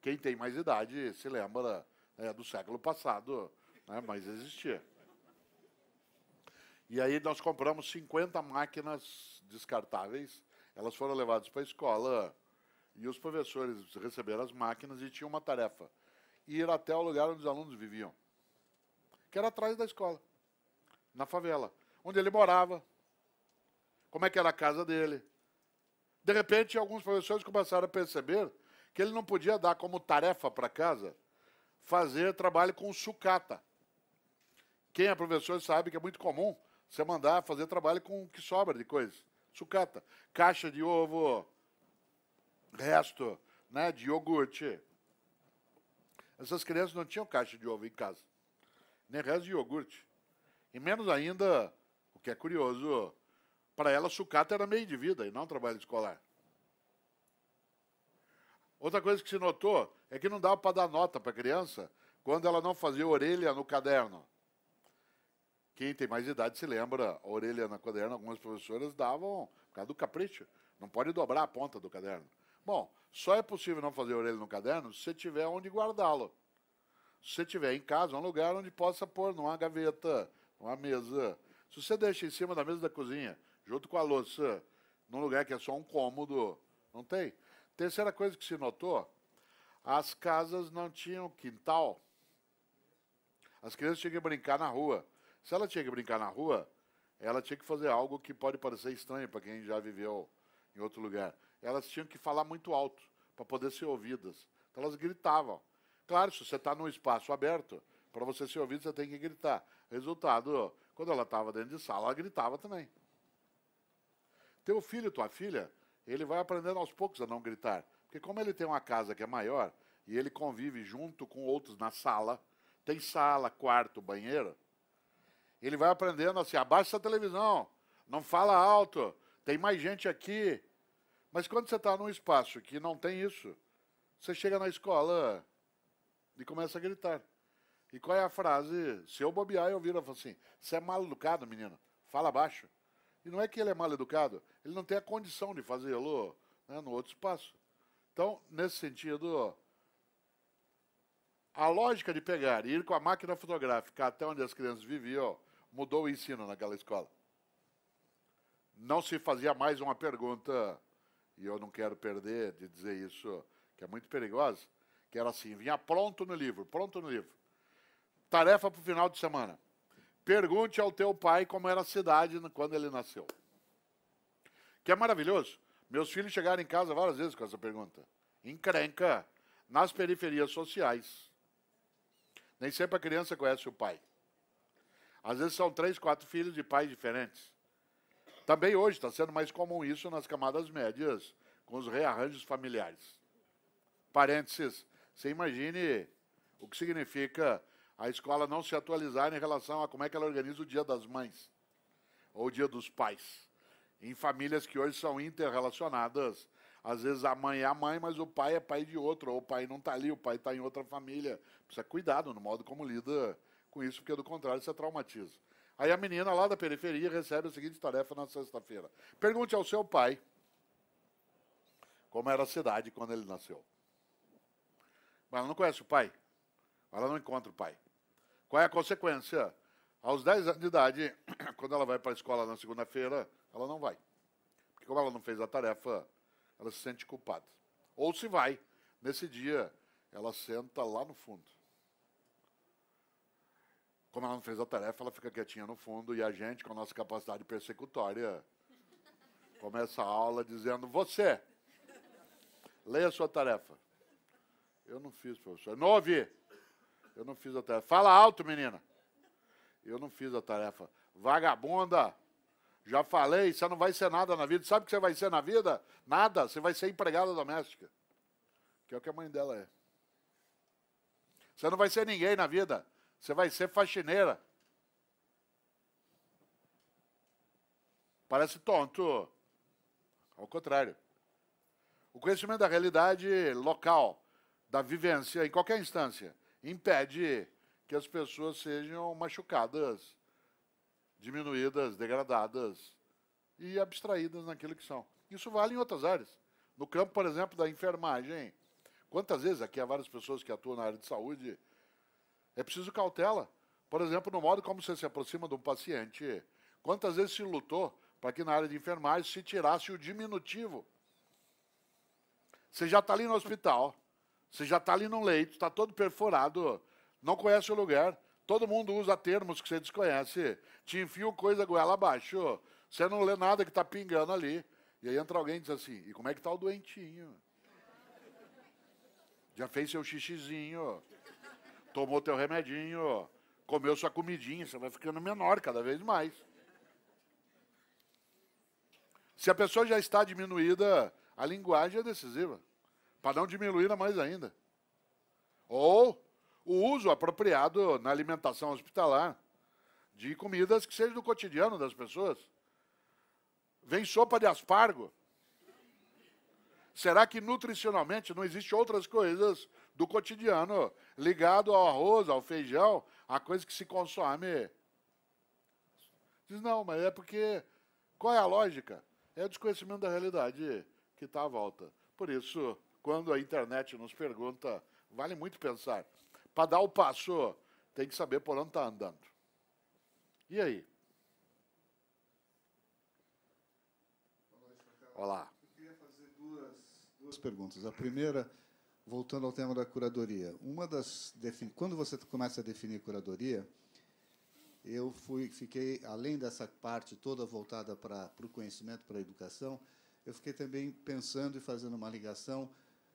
Quem tem mais idade se lembra né, do século passado, né, mas existia. E aí nós compramos 50 máquinas descartáveis, elas foram levadas para a escola e os professores receberam as máquinas e tinham uma tarefa: ir até o lugar onde os alunos viviam, que era atrás da escola, na favela, onde ele morava, como é que era a casa dele, de repente, alguns professores começaram a perceber que ele não podia dar como tarefa para casa fazer trabalho com sucata. Quem é professor sabe que é muito comum você mandar fazer trabalho com o que sobra de coisas. Sucata. Caixa de ovo, resto né, de iogurte. Essas crianças não tinham caixa de ovo em casa, nem resto de iogurte. E menos ainda, o que é curioso, para ela, sucata era meio de vida e não trabalho escolar. Outra coisa que se notou, é que não dava para dar nota para a criança quando ela não fazia orelha no caderno. Quem tem mais idade se lembra, a orelha no caderno, algumas professoras davam por causa do capricho. Não pode dobrar a ponta do caderno. Bom, só é possível não fazer orelha no caderno se você tiver onde guardá-lo. Se você tiver em casa, um lugar onde possa pôr numa gaveta, numa mesa. Se você deixa em cima da mesa da cozinha, junto com a louça, num lugar que é só um cômodo, não tem. Terceira coisa que se notou, as casas não tinham quintal. As crianças tinham que brincar na rua. Se ela tinha que brincar na rua, ela tinha que fazer algo que pode parecer estranho para quem já viveu em outro lugar. Elas tinham que falar muito alto para poder ser ouvidas. Então elas gritavam. Claro, se você está num espaço aberto, para você ser ouvido, você tem que gritar. Resultado, quando ela estava dentro de sala, ela gritava também. Teu filho, tua filha, ele vai aprendendo aos poucos a não gritar. Porque como ele tem uma casa que é maior, e ele convive junto com outros na sala, tem sala, quarto, banheiro, ele vai aprendendo assim, abaixa essa televisão, não fala alto, tem mais gente aqui. Mas quando você está num espaço que não tem isso, você chega na escola e começa a gritar. E qual é a frase? Se eu bobear, eu viro e falo assim: você é mal educado, menino, fala baixo. E não é que ele é mal educado, ele não tem a condição de fazê-lo né, no outro espaço. Então, nesse sentido, a lógica de pegar e ir com a máquina fotográfica até onde as crianças viviam mudou o ensino naquela escola. Não se fazia mais uma pergunta, e eu não quero perder de dizer isso, que é muito perigosa, que era assim, vinha pronto no livro, pronto no livro. Tarefa para o final de semana. Pergunte ao teu pai como era a cidade quando ele nasceu. Que é maravilhoso. Meus filhos chegaram em casa várias vezes com essa pergunta. Encrenca nas periferias sociais. Nem sempre a criança conhece o pai. Às vezes são três, quatro filhos de pais diferentes. Também hoje está sendo mais comum isso nas camadas médias, com os rearranjos familiares. Parênteses, você imagine o que significa a escola não se atualizar em relação a como é que ela organiza o dia das mães ou o dia dos pais. Em famílias que hoje são interrelacionadas, às vezes a mãe é a mãe, mas o pai é pai de outro, ou o pai não está ali, o pai está em outra família. Precisa cuidado no modo como lida com isso, porque do contrário você traumatiza. Aí a menina lá da periferia recebe a seguinte tarefa na sexta-feira: pergunte ao seu pai como era a cidade quando ele nasceu. Mas ela não conhece o pai. Ela não encontra o pai. Qual é a consequência? Aos 10 anos de idade, quando ela vai para a escola na segunda-feira, ela não vai. Porque como ela não fez a tarefa, ela se sente culpada. Ou se vai, nesse dia, ela senta lá no fundo. Como ela não fez a tarefa, ela fica quietinha no fundo e a gente, com a nossa capacidade persecutória, começa a aula dizendo: Você, leia a sua tarefa. Eu não fiz, professor. Não ouvi. Eu não fiz a tarefa. Fala alto, menina. Eu não fiz a tarefa. Vagabunda. Já falei, você não vai ser nada na vida. Sabe o que você vai ser na vida? Nada. Você vai ser empregada doméstica. Que é o que a mãe dela é. Você não vai ser ninguém na vida. Você vai ser faxineira. Parece tonto. Ao contrário. O conhecimento da realidade local, da vivência, em qualquer instância, impede que as pessoas sejam machucadas, diminuídas, degradadas e abstraídas naquilo que são. Isso vale em outras áreas. No campo, por exemplo, da enfermagem. Quantas vezes aqui há várias pessoas que atuam na área de saúde é preciso cautela. Por exemplo, no modo como você se aproxima de um paciente. Quantas vezes se lutou para que na área de enfermagem se tirasse o diminutivo? Você já está ali no hospital, você já está ali no leito, está todo perforado, não conhece o lugar, todo mundo usa termos que você desconhece, te enfia coisa goela abaixo, você não lê nada que está pingando ali. E aí entra alguém e diz assim: e como é que está o doentinho? Já fez seu xixizinho? Tomou teu remedinho, comeu sua comidinha, você vai ficando menor cada vez mais. Se a pessoa já está diminuída, a linguagem é decisiva, para não diminuir mais ainda. Ou o uso apropriado na alimentação hospitalar de comidas que sejam do cotidiano das pessoas. Vem sopa de aspargo. Será que nutricionalmente não existe outras coisas do cotidiano, ligado ao arroz, ao feijão, a coisa que se consome. Diz, não, mas é porque. Qual é a lógica? É o desconhecimento da realidade que está à volta. Por isso, quando a internet nos pergunta, vale muito pensar. Para dar o passo, tem que saber por onde está andando. E aí? Olá. Eu queria fazer duas, duas perguntas. A primeira, voltando ao tema da curadoria. Uma das quando você começa a definir curadoria, eu fui, fiquei além dessa parte toda voltada para, para o conhecimento, para a educação, eu fiquei também pensando e fazendo uma ligação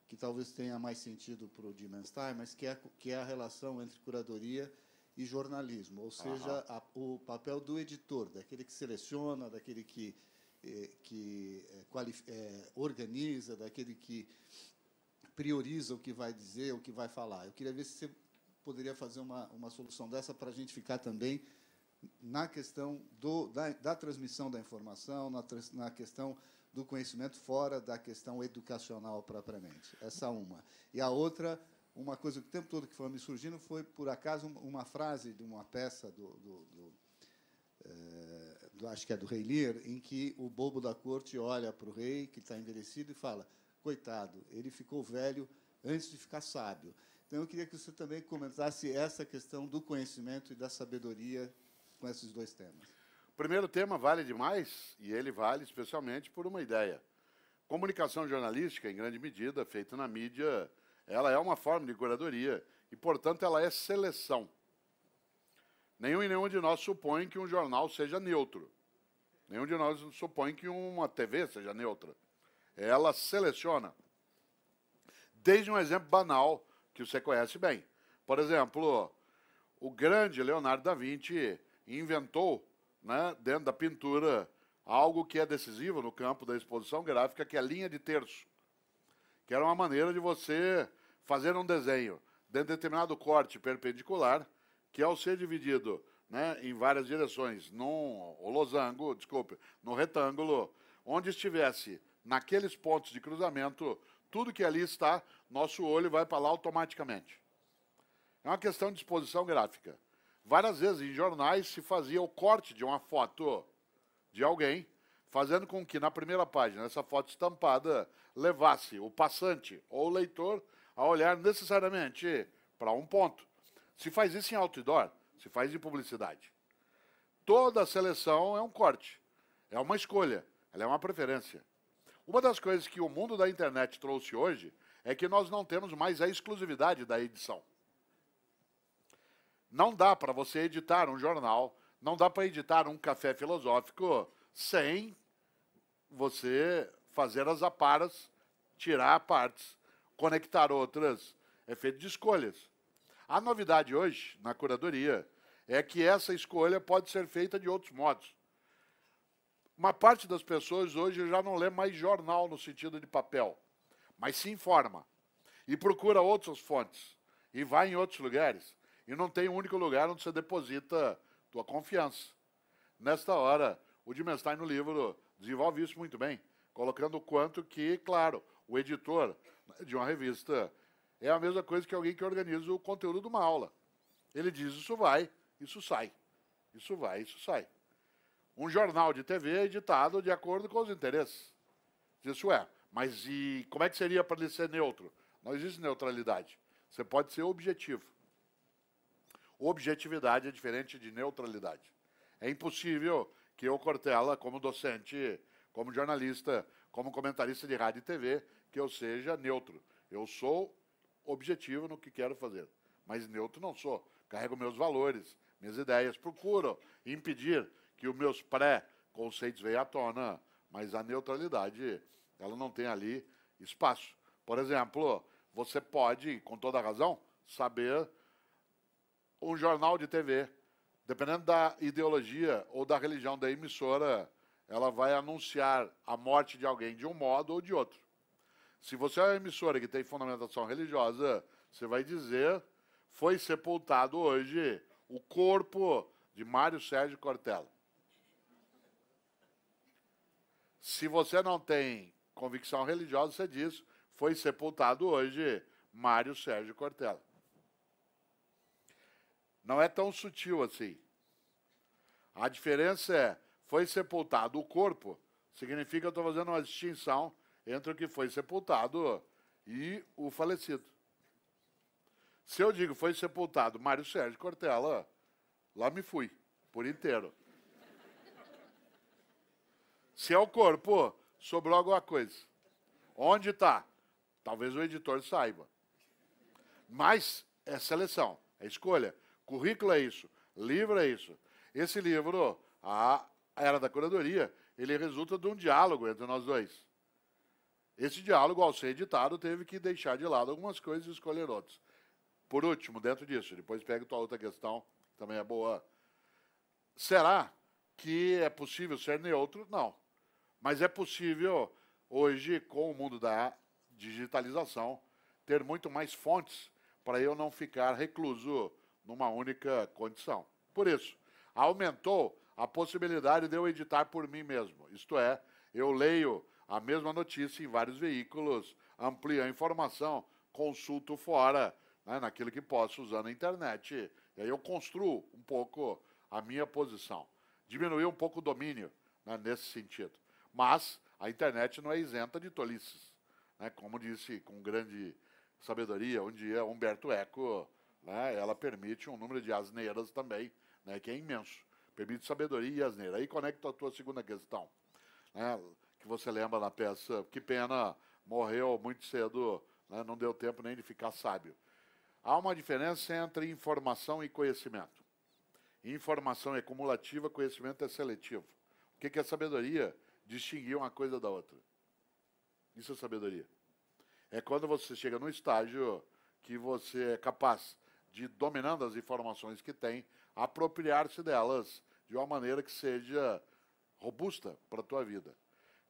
que talvez tenha mais sentido para o Dimenstein, mas que é, que é a relação entre curadoria e jornalismo, ou seja, a, o papel do editor, daquele que seleciona, daquele que eh, que eh, eh, organiza, daquele que prioriza o que vai dizer, o que vai falar. Eu queria ver se você poderia fazer uma, uma solução dessa para a gente ficar também na questão do, da, da transmissão da informação, na, na questão do conhecimento fora da questão educacional propriamente. Essa uma. E a outra, uma coisa que o tempo todo que foi me surgindo foi, por acaso, uma frase de uma peça do, do, do do, acho que é do rei Lear, em que o bobo da corte olha para o rei, que está envelhecido, e fala: coitado, ele ficou velho antes de ficar sábio. Então, eu queria que você também comentasse essa questão do conhecimento e da sabedoria com esses dois temas. O primeiro tema vale demais, e ele vale especialmente por uma ideia. Comunicação jornalística, em grande medida, feita na mídia, ela é uma forma de curadoria e, portanto, ela é seleção. Nenhum e nenhum de nós supõe que um jornal seja neutro. Nenhum de nós supõe que uma TV seja neutra. Ela seleciona. Desde um exemplo banal que você conhece bem. Por exemplo, o grande Leonardo da Vinci inventou, né, dentro da pintura, algo que é decisivo no campo da exposição gráfica, que é a linha de terço. Que era uma maneira de você fazer um desenho dentro de determinado corte perpendicular que ao ser dividido né, em várias direções, num losango, desculpe, no retângulo, onde estivesse naqueles pontos de cruzamento, tudo que ali está, nosso olho vai para lá automaticamente. É uma questão de exposição gráfica. Várias vezes em jornais se fazia o corte de uma foto de alguém, fazendo com que na primeira página essa foto estampada levasse o passante ou o leitor a olhar necessariamente para um ponto. Se faz isso em outdoor, se faz em publicidade. Toda seleção é um corte, é uma escolha, ela é uma preferência. Uma das coisas que o mundo da internet trouxe hoje é que nós não temos mais a exclusividade da edição. Não dá para você editar um jornal, não dá para editar um café filosófico sem você fazer as aparas, tirar partes, conectar outras. É feito de escolhas. A novidade hoje, na curadoria, é que essa escolha pode ser feita de outros modos. Uma parte das pessoas hoje já não lê mais jornal no sentido de papel, mas se informa e procura outras fontes e vai em outros lugares e não tem um único lugar onde você deposita tua confiança. Nesta hora, o Dimenstein no livro desenvolve isso muito bem, colocando o quanto que, claro, o editor de uma revista é a mesma coisa que alguém que organiza o conteúdo de uma aula. Ele diz: isso vai, isso sai. Isso vai, isso sai. Um jornal de TV editado de acordo com os interesses. Isso é. Mas e como é que seria para ele ser neutro? Não existe neutralidade. Você pode ser objetivo. Objetividade é diferente de neutralidade. É impossível que eu, Cortella, como docente, como jornalista, como comentarista de rádio e TV, que eu seja neutro. Eu sou objetivo no que quero fazer. Mas neutro não sou. Carrego meus valores, minhas ideias, procuro impedir que os meus pré-conceitos venham à tona, mas a neutralidade, ela não tem ali espaço. Por exemplo, você pode, com toda razão, saber um jornal de TV, dependendo da ideologia ou da religião da emissora, ela vai anunciar a morte de alguém de um modo ou de outro. Se você é uma emissora que tem fundamentação religiosa, você vai dizer: foi sepultado hoje o corpo de Mário Sérgio Cortella. Se você não tem convicção religiosa, você diz: foi sepultado hoje Mário Sérgio Cortella. Não é tão sutil assim. A diferença é, foi sepultado o corpo, significa que eu estou fazendo uma distinção entre o que foi sepultado e o falecido. Se eu digo foi sepultado Mário Sérgio Cortella, lá me fui, por inteiro. Se é o corpo, sobrou alguma coisa. Onde está? Talvez o editor saiba. Mas é seleção, é escolha. Currículo é isso, livro é isso. Esse livro, a Era da Curadoria, ele resulta de um diálogo entre nós dois. Esse diálogo, ao ser editado, teve que deixar de lado algumas coisas e escolher outras. Por último, dentro disso, depois pega tua outra questão, que também é boa. Será que é possível ser neutro? Não. Mas é possível, hoje, com o mundo da digitalização, ter muito mais fontes para eu não ficar recluso numa única condição. Por isso, aumentou a possibilidade de eu editar por mim mesmo. Isto é, eu leio a mesma notícia em vários veículos, amplio a informação, consulto fora, né, naquilo que posso usar na internet. E aí eu construo um pouco a minha posição. Diminuir um pouco o domínio né, nesse sentido. Mas a internet não é isenta de tolices. Né, como disse com grande sabedoria um dia Humberto Eco, né, ela permite um número de asneiras também, né, que é imenso. Permite sabedoria e asneira. Aí conecta a tua segunda questão, né, que você lembra na peça, que pena, morreu muito cedo, né, não deu tempo nem de ficar sábio. Há uma diferença entre informação e conhecimento. Informação é cumulativa, conhecimento é seletivo. O que é sabedoria? Distinguir uma coisa da outra. Isso é sabedoria. É quando você chega no estágio que você é capaz de, dominando as informações que tem, apropriar-se delas de uma maneira que seja robusta para a tua vida.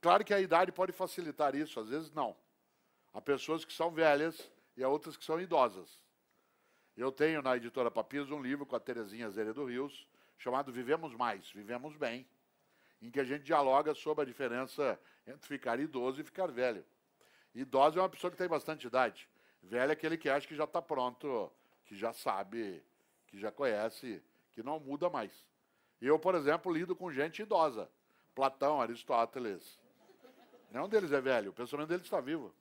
Claro que a idade pode facilitar isso, às vezes não. Há pessoas que são velhas e há outras que são idosas. Eu tenho na editora Papis um livro com a Terezinha Zeredo Rios, chamado Vivemos Mais, Vivemos Bem, em que a gente dialoga sobre a diferença entre ficar idoso e ficar velho. Idoso é uma pessoa que tem bastante idade. Velho é aquele que acha que já está pronto, que já sabe, que já conhece, que não muda mais. Eu, por exemplo, lido com gente idosa. Platão, Aristóteles. Nenhum deles é velho, o pensamento deles está vivo.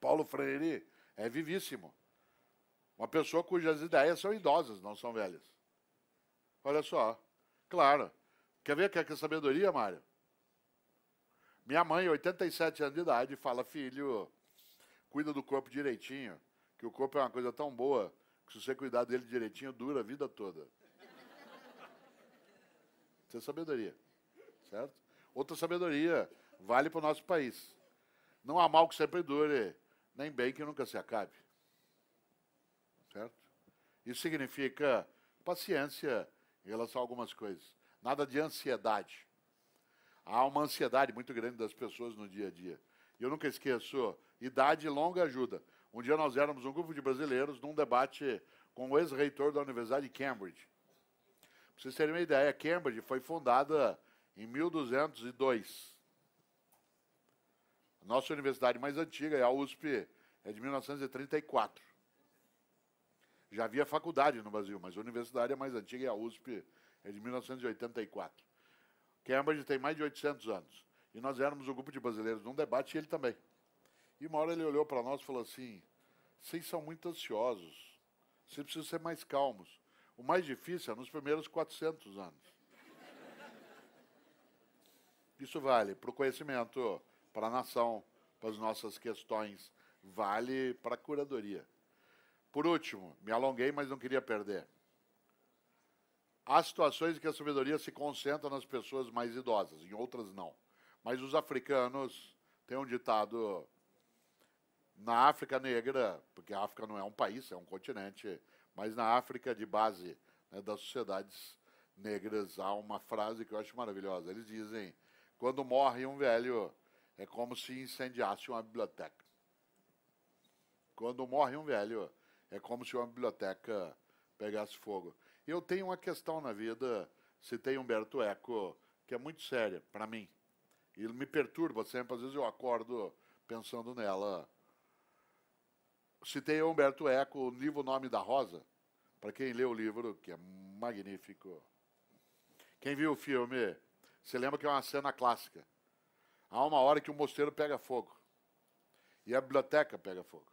Paulo Freire é vivíssimo. Uma pessoa cujas ideias são idosas, não são velhas. Olha só. Claro. Quer ver que é que sabedoria, Mário? Minha mãe, 87 anos de idade, fala: filho, cuida do corpo direitinho, que o corpo é uma coisa tão boa que se você cuidar dele direitinho, dura a vida toda. Isso é sabedoria. Certo? Outra sabedoria vale para o nosso país. Não há mal que sempre dure, nem bem que nunca se acabe. Certo? Isso significa paciência em relação a algumas coisas. Nada de ansiedade. Há uma ansiedade muito grande das pessoas no dia a dia. E eu nunca esqueço, idade longa ajuda. Um dia nós éramos um grupo de brasileiros num debate com o ex-reitor da Universidade de Cambridge. Para vocês terem uma ideia, Cambridge foi fundada em 1202. A nossa universidade mais antiga é a USP, é de 1934. Já havia faculdade no Brasil, mas a universidade mais antiga é a USP, é de 1984. Cambridge tem mais de 800 anos. E nós éramos um grupo de brasileiros num debate e ele também. E uma hora ele olhou para nós e falou assim: vocês são muito ansiosos, vocês precisam ser mais calmos. O mais difícil é nos primeiros 400 anos. Isso vale para o conhecimento, para a nação, para as nossas questões, vale para a curadoria. Por último, me alonguei, mas não queria perder. Há situações em que a sabedoria se concentra nas pessoas mais idosas, em outras não. Mas os africanos têm um ditado na África negra, porque a África não é um país, é um continente, mas na África de base né, das sociedades negras há uma frase que eu acho maravilhosa. Eles dizem: quando morre um velho, é como se incendiasse uma biblioteca. Quando morre um velho, é como se uma biblioteca pegasse fogo. Eu tenho uma questão na vida, citei Humberto Eco, que é muito séria para mim. E me perturba sempre, às vezes eu acordo pensando nela. citei Humberto Eco, o livro Nome da Rosa, para quem lê o livro, que é magnífico. Quem viu o filme, você lembra que é uma cena clássica. Há uma hora que o mosteiro pega fogo. E a biblioteca pega fogo.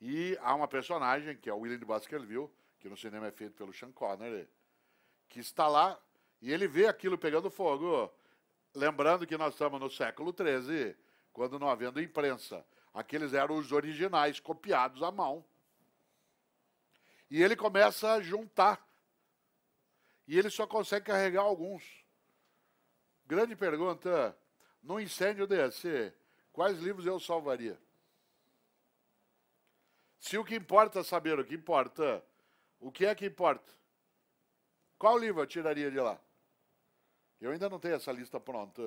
E há uma personagem, que é o William de Baskerville, que no cinema é feito pelo Sean Connery, que está lá e ele vê aquilo pegando fogo. Lembrando que nós estamos no século XIII, quando não havendo imprensa. Aqueles eram os originais, copiados à mão. E ele começa a juntar. E ele só consegue carregar alguns. Grande pergunta: num incêndio desse, quais livros eu salvaria? Se o que importa é saber o que importa, o que é que importa? Qual livro eu tiraria de lá? Eu ainda não tenho essa lista pronta.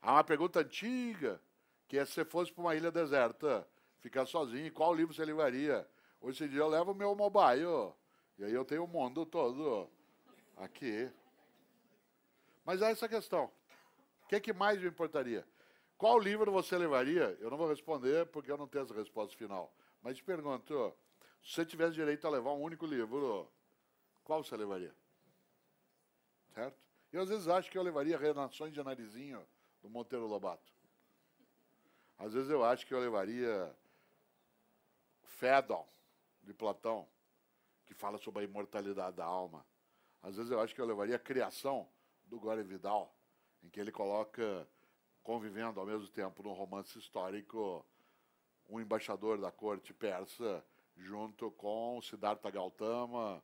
Há uma pergunta antiga, que é se você fosse para uma ilha deserta, ficar sozinho, qual livro você levaria? Hoje em dia eu levo o meu mobile, e aí eu tenho o mundo todo aqui. Mas é essa questão. O que, é que mais me importaria? Qual livro você levaria? Eu não vou responder porque eu não tenho essa resposta final. Mas te pergunto, se você tivesse direito a levar um único livro, qual você levaria? Certo? Eu às vezes acho que eu levaria Renações de Narizinho, do Monteiro Lobato. Às vezes eu acho que eu levaria Fédon, de Platão, que fala sobre a imortalidade da alma. Às vezes eu acho que eu levaria Criação, do Gore Vidal, em que ele coloca, convivendo ao mesmo tempo num romance histórico, um embaixador da corte persa junto com Siddhartha Gautama,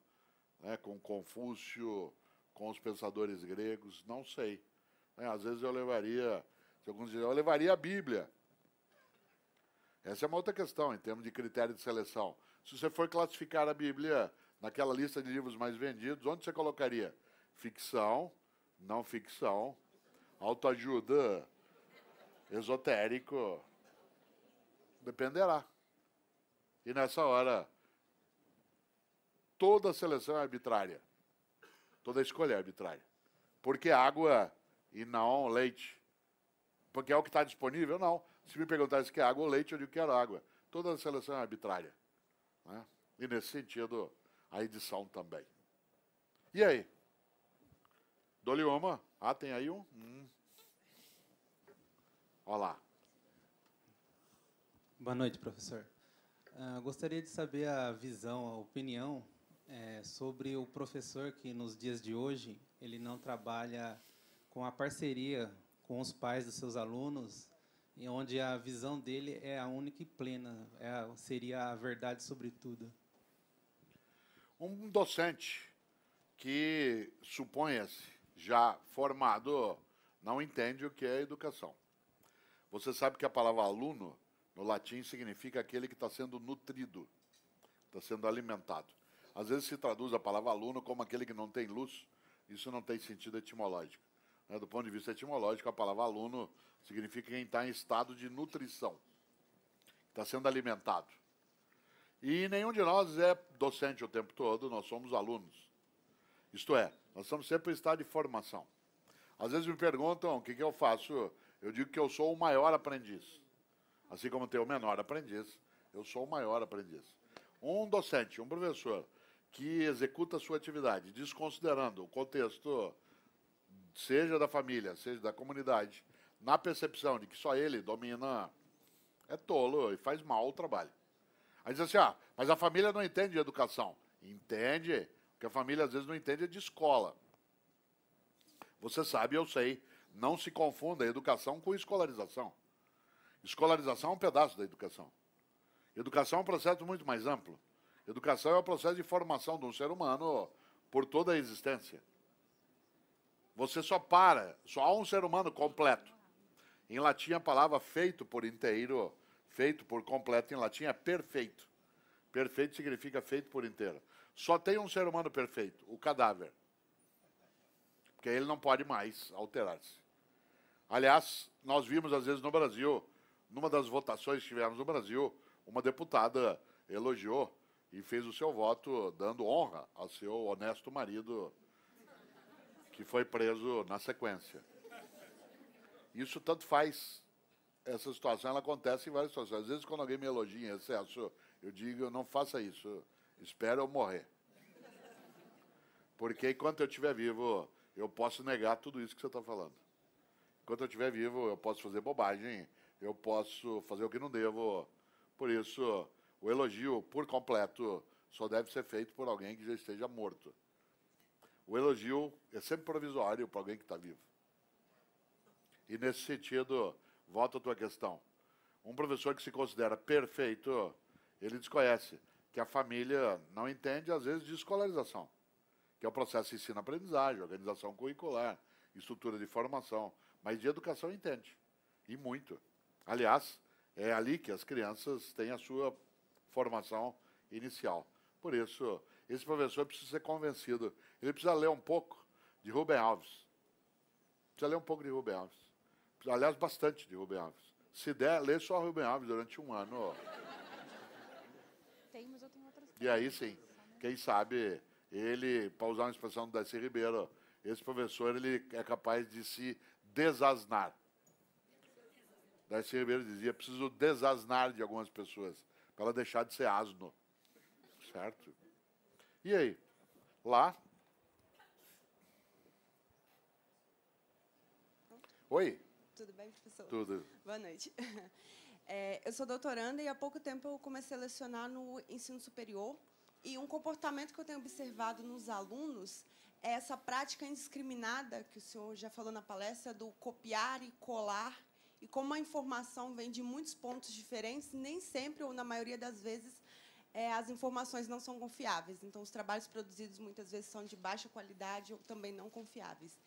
né, com Confúcio, com os pensadores gregos, não sei. Né, às vezes eu levaria, se alguns dizem, eu levaria a Bíblia. Essa é uma outra questão, em termos de critério de seleção. Se você for classificar a Bíblia naquela lista de livros mais vendidos, onde você colocaria? Ficção, não ficção, autoajuda, esotérico. Dependerá. E nessa hora, toda seleção é arbitrária. Toda escolha é arbitrária. Porque água e não leite. Porque é o que está disponível? Não. Se me perguntar se quer água ou leite, eu digo que quero água. Toda seleção é arbitrária. Né? E nesse sentido, a edição também. E aí? Dou-lhe uma. Ah, tem aí um? Hum. Olha lá. Boa noite, professor. Uh, gostaria de saber a visão, a opinião é, sobre o professor que nos dias de hoje ele não trabalha com a parceria com os pais dos seus alunos, e onde a visão dele é a única e plena, é, seria a verdade sobre tudo. Um docente que suponha-se já formado não entende o que é educação. Você sabe que a palavra aluno no latim significa aquele que está sendo nutrido, está sendo alimentado. Às vezes se traduz a palavra aluno como aquele que não tem luz, isso não tem sentido etimológico. Né? Do ponto de vista etimológico, a palavra aluno significa quem está em estado de nutrição, está sendo alimentado. E nenhum de nós é docente o tempo todo, nós somos alunos. Isto é, nós estamos sempre em estado de formação. Às vezes me perguntam o que, que eu faço, eu digo que eu sou o maior aprendiz. Assim como tem o menor aprendiz, eu sou o maior aprendiz. Um docente, um professor, que executa a sua atividade, desconsiderando o contexto, seja da família, seja da comunidade, na percepção de que só ele domina, é tolo e faz mal o trabalho. Aí diz assim, ah, mas a família não entende de educação. Entende, porque a família às vezes não entende de escola. Você sabe, eu sei, não se confunda educação com escolarização. Escolarização é um pedaço da educação. Educação é um processo muito mais amplo. Educação é o processo de formação de um ser humano por toda a existência. Você só para, só há um ser humano completo. Em latim, a palavra feito por inteiro, feito por completo, em latim é perfeito. Perfeito significa feito por inteiro. Só tem um ser humano perfeito, o cadáver. Porque ele não pode mais alterar-se. Aliás, nós vimos às vezes no Brasil numa das votações que tivemos no Brasil, uma deputada elogiou e fez o seu voto dando honra ao seu honesto marido, que foi preso na sequência. Isso tanto faz essa situação ela acontece em várias situações. Às vezes, quando alguém me elogia em excesso, eu digo, não faça isso, espera eu morrer. Porque enquanto eu estiver vivo, eu posso negar tudo isso que você está falando. Enquanto eu estiver vivo, eu posso fazer bobagem, eu posso fazer o que não devo. Por isso, o elogio por completo só deve ser feito por alguém que já esteja morto. O elogio é sempre provisório para alguém que está vivo. E nesse sentido, volta a tua questão. Um professor que se considera perfeito, ele desconhece que a família não entende, às vezes, de escolarização, que é o processo de ensino-aprendizagem, organização curricular, estrutura de formação, mas de educação entende, e muito. Aliás, é ali que as crianças têm a sua formação inicial. Por isso, esse professor precisa ser convencido. Ele precisa ler um pouco de Rubem Alves. Precisa ler um pouco de Rubem Alves. Aliás, bastante de Rubem Alves. Se der, lê só Rubem Alves durante um ano. Tem, mas eu tenho outras E aí sim, quem sabe ele, para usar uma expressão do Darcy Ribeiro, esse professor ele é capaz de se desasnar. Darcy Ribeiro dizia, preciso desasnar de algumas pessoas, para ela deixar de ser asno. Certo? E aí? Lá? Oi? Tudo bem, professor? Tudo. Boa noite. É, eu sou doutoranda e há pouco tempo eu comecei a lecionar no ensino superior. E um comportamento que eu tenho observado nos alunos é essa prática indiscriminada, que o senhor já falou na palestra, do copiar e colar. E como a informação vem de muitos pontos diferentes, nem sempre, ou na maioria das vezes, é, as informações não são confiáveis. Então, os trabalhos produzidos muitas vezes são de baixa qualidade ou também não confiáveis.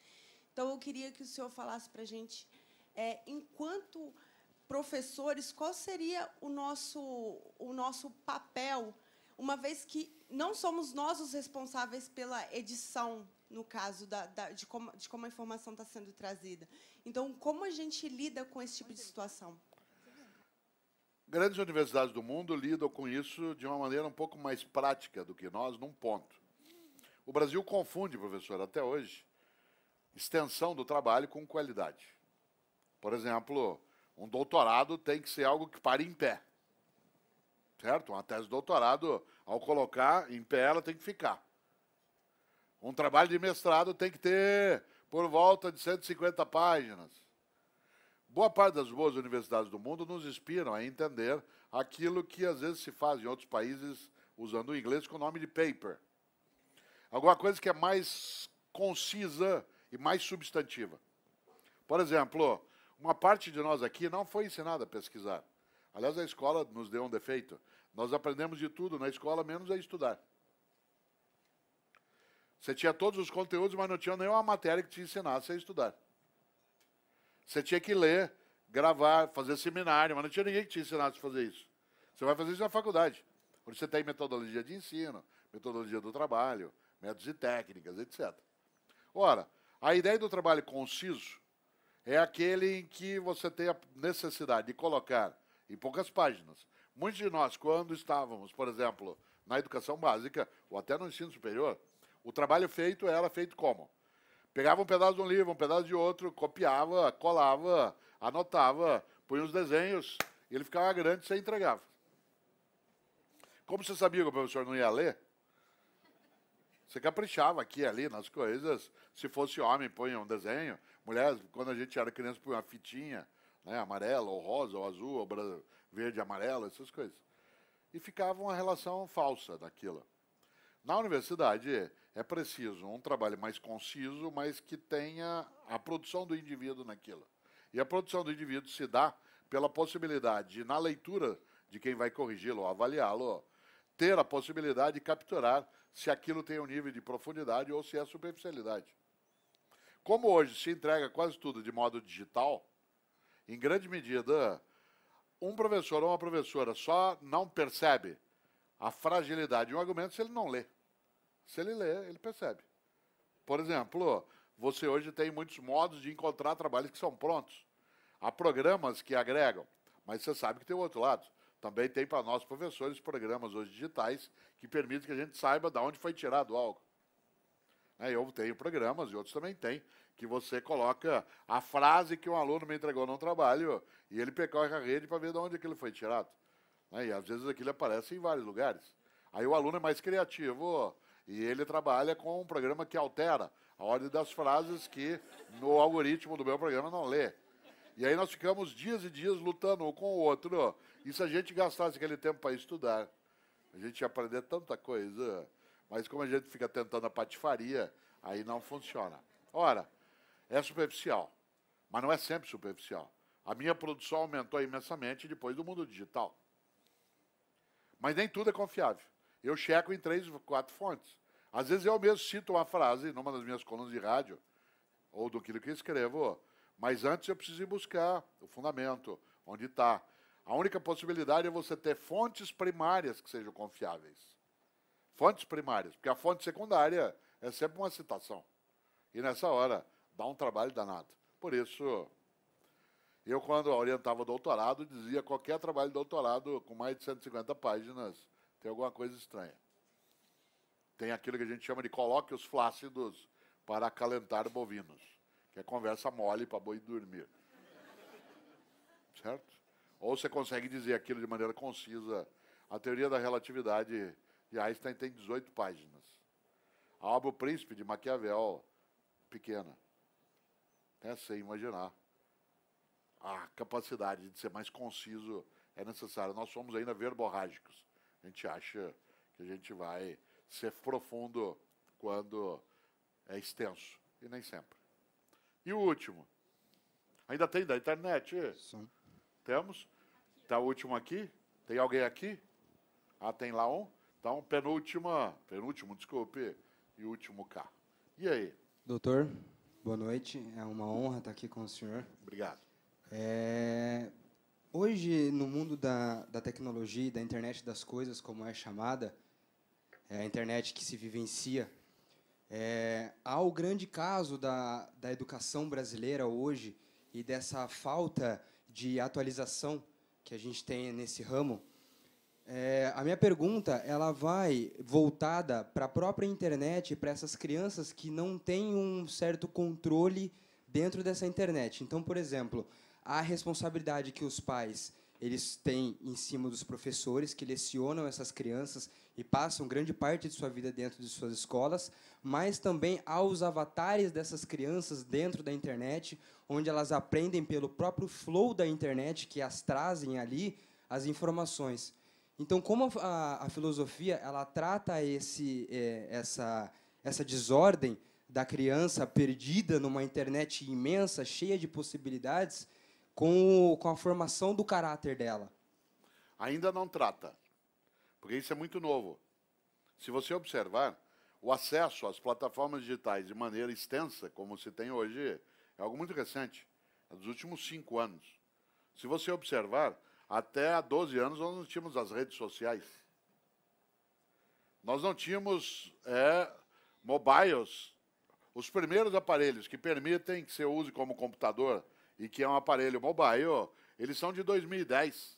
Então, eu queria que o senhor falasse para a gente, é, enquanto professores, qual seria o nosso, o nosso papel, uma vez que não somos nós os responsáveis pela edição, no caso da, da, de, como, de como a informação está sendo trazida. Então, como a gente lida com esse tipo de situação? Grandes universidades do mundo lidam com isso de uma maneira um pouco mais prática do que nós, num ponto. O Brasil confunde, professor, até hoje, extensão do trabalho com qualidade. Por exemplo, um doutorado tem que ser algo que pare em pé. Certo? Uma tese de doutorado, ao colocar em pé, ela tem que ficar. Um trabalho de mestrado tem que ter por volta de 150 páginas. Boa parte das boas universidades do mundo nos inspiram a entender aquilo que às vezes se faz em outros países usando o inglês com o nome de paper. Alguma coisa que é mais concisa e mais substantiva. Por exemplo, uma parte de nós aqui não foi ensinada a pesquisar. Aliás, a escola nos deu um defeito. Nós aprendemos de tudo na escola, menos a estudar. Você tinha todos os conteúdos, mas não tinha nenhuma matéria que te ensinasse a estudar. Você tinha que ler, gravar, fazer seminário, mas não tinha ninguém que te ensinasse a fazer isso. Você vai fazer isso na faculdade, onde você tem metodologia de ensino, metodologia do trabalho, métodos e técnicas, etc. Ora, a ideia do trabalho conciso é aquele em que você tem a necessidade de colocar em poucas páginas. Muitos de nós, quando estávamos, por exemplo, na educação básica ou até no ensino superior, o trabalho feito era feito como? Pegava um pedaço de um livro, um pedaço de outro, copiava, colava, anotava, punha os desenhos, e ele ficava grande e você entregava. Como você sabia que o professor não ia ler, você caprichava aqui e ali nas coisas. Se fosse homem, punha um desenho. Mulher, quando a gente era criança, punha uma fitinha, né, amarela, ou rosa, ou azul, ou verde, amarelo, essas coisas. E ficava uma relação falsa daquilo. Na universidade, é preciso um trabalho mais conciso, mas que tenha a produção do indivíduo naquilo. E a produção do indivíduo se dá pela possibilidade de, na leitura de quem vai corrigi-lo avaliá-lo, ter a possibilidade de capturar se aquilo tem um nível de profundidade ou se é superficialidade. Como hoje se entrega quase tudo de modo digital, em grande medida, um professor ou uma professora só não percebe a fragilidade de um argumento se ele não lê. Se ele lê, ele percebe. Por exemplo, você hoje tem muitos modos de encontrar trabalhos que são prontos. Há programas que agregam, mas você sabe que tem o outro lado. Também tem para nós, professores, programas hoje digitais que permitem que a gente saiba de onde foi tirado algo. Né? Eu tenho programas, e outros também têm, que você coloca a frase que um aluno me entregou no trabalho e ele percorre a rede para ver de onde aquilo foi tirado. Né? E às vezes aquilo aparece em vários lugares. Aí o aluno é mais criativo e ele trabalha com um programa que altera a ordem das frases que no algoritmo do meu programa não lê. E aí nós ficamos dias e dias lutando um com o outro. E se a gente gastasse aquele tempo para estudar, a gente ia aprender tanta coisa. Mas como a gente fica tentando a patifaria, aí não funciona. Ora, é superficial, mas não é sempre superficial. A minha produção aumentou imensamente depois do mundo digital. Mas nem tudo é confiável. Eu checo em três, quatro fontes. Às vezes eu mesmo cito uma frase numa das minhas colunas de rádio, ou do que eu escrevo, mas antes eu preciso ir buscar o fundamento, onde está. A única possibilidade é você ter fontes primárias que sejam confiáveis. Fontes primárias, porque a fonte secundária é sempre uma citação. E nessa hora, dá um trabalho danado. Por isso, eu, quando orientava doutorado, dizia qualquer trabalho de doutorado com mais de 150 páginas tem alguma coisa estranha. Tem aquilo que a gente chama de colóquios flácidos para acalentar bovinos, que é conversa mole para boi dormir. Certo? Ou você consegue dizer aquilo de maneira concisa. A teoria da relatividade de Einstein tem 18 páginas. A obra O Príncipe de Maquiavel, pequena. É sem imaginar. A capacidade de ser mais conciso é necessária. Nós somos ainda verborrágicos. A gente acha que a gente vai ser profundo quando é extenso. E nem sempre. E o último? Ainda tem da internet? Sim. Temos? Está o último aqui? Tem alguém aqui? Ah, tem lá um? Então, penúltima, penúltimo, desculpe, e último K. E aí? Doutor, boa noite. É uma honra estar aqui com o senhor. Obrigado. É, hoje, no mundo da, da tecnologia e da internet das coisas, como é chamada, é a internet que se vivencia, é, há o grande caso da, da educação brasileira hoje e dessa falta de atualização que a gente tem nesse ramo. É, a minha pergunta ela vai voltada para a própria internet, para essas crianças que não têm um certo controle dentro dessa internet. Então, por exemplo, a responsabilidade que os pais eles têm em cima dos professores que lecionam essas crianças e passam grande parte de sua vida dentro de suas escolas, mas também aos avatares dessas crianças dentro da internet, onde elas aprendem pelo próprio flow da internet que as trazem ali as informações. Então, como a, a, filosofia ela trata esse, é, essa, essa desordem da criança perdida numa internet imensa, cheia de possibilidades, com, com a formação do caráter dela? Ainda não trata, porque isso é muito novo. Se você observar, o acesso às plataformas digitais de maneira extensa, como se tem hoje, é algo muito recente, é dos últimos cinco anos. Se você observar, até há 12 anos nós não tínhamos as redes sociais. Nós não tínhamos é, mobiles, os primeiros aparelhos que permitem que você use como computador e que é um aparelho mobile, eles são de 2010.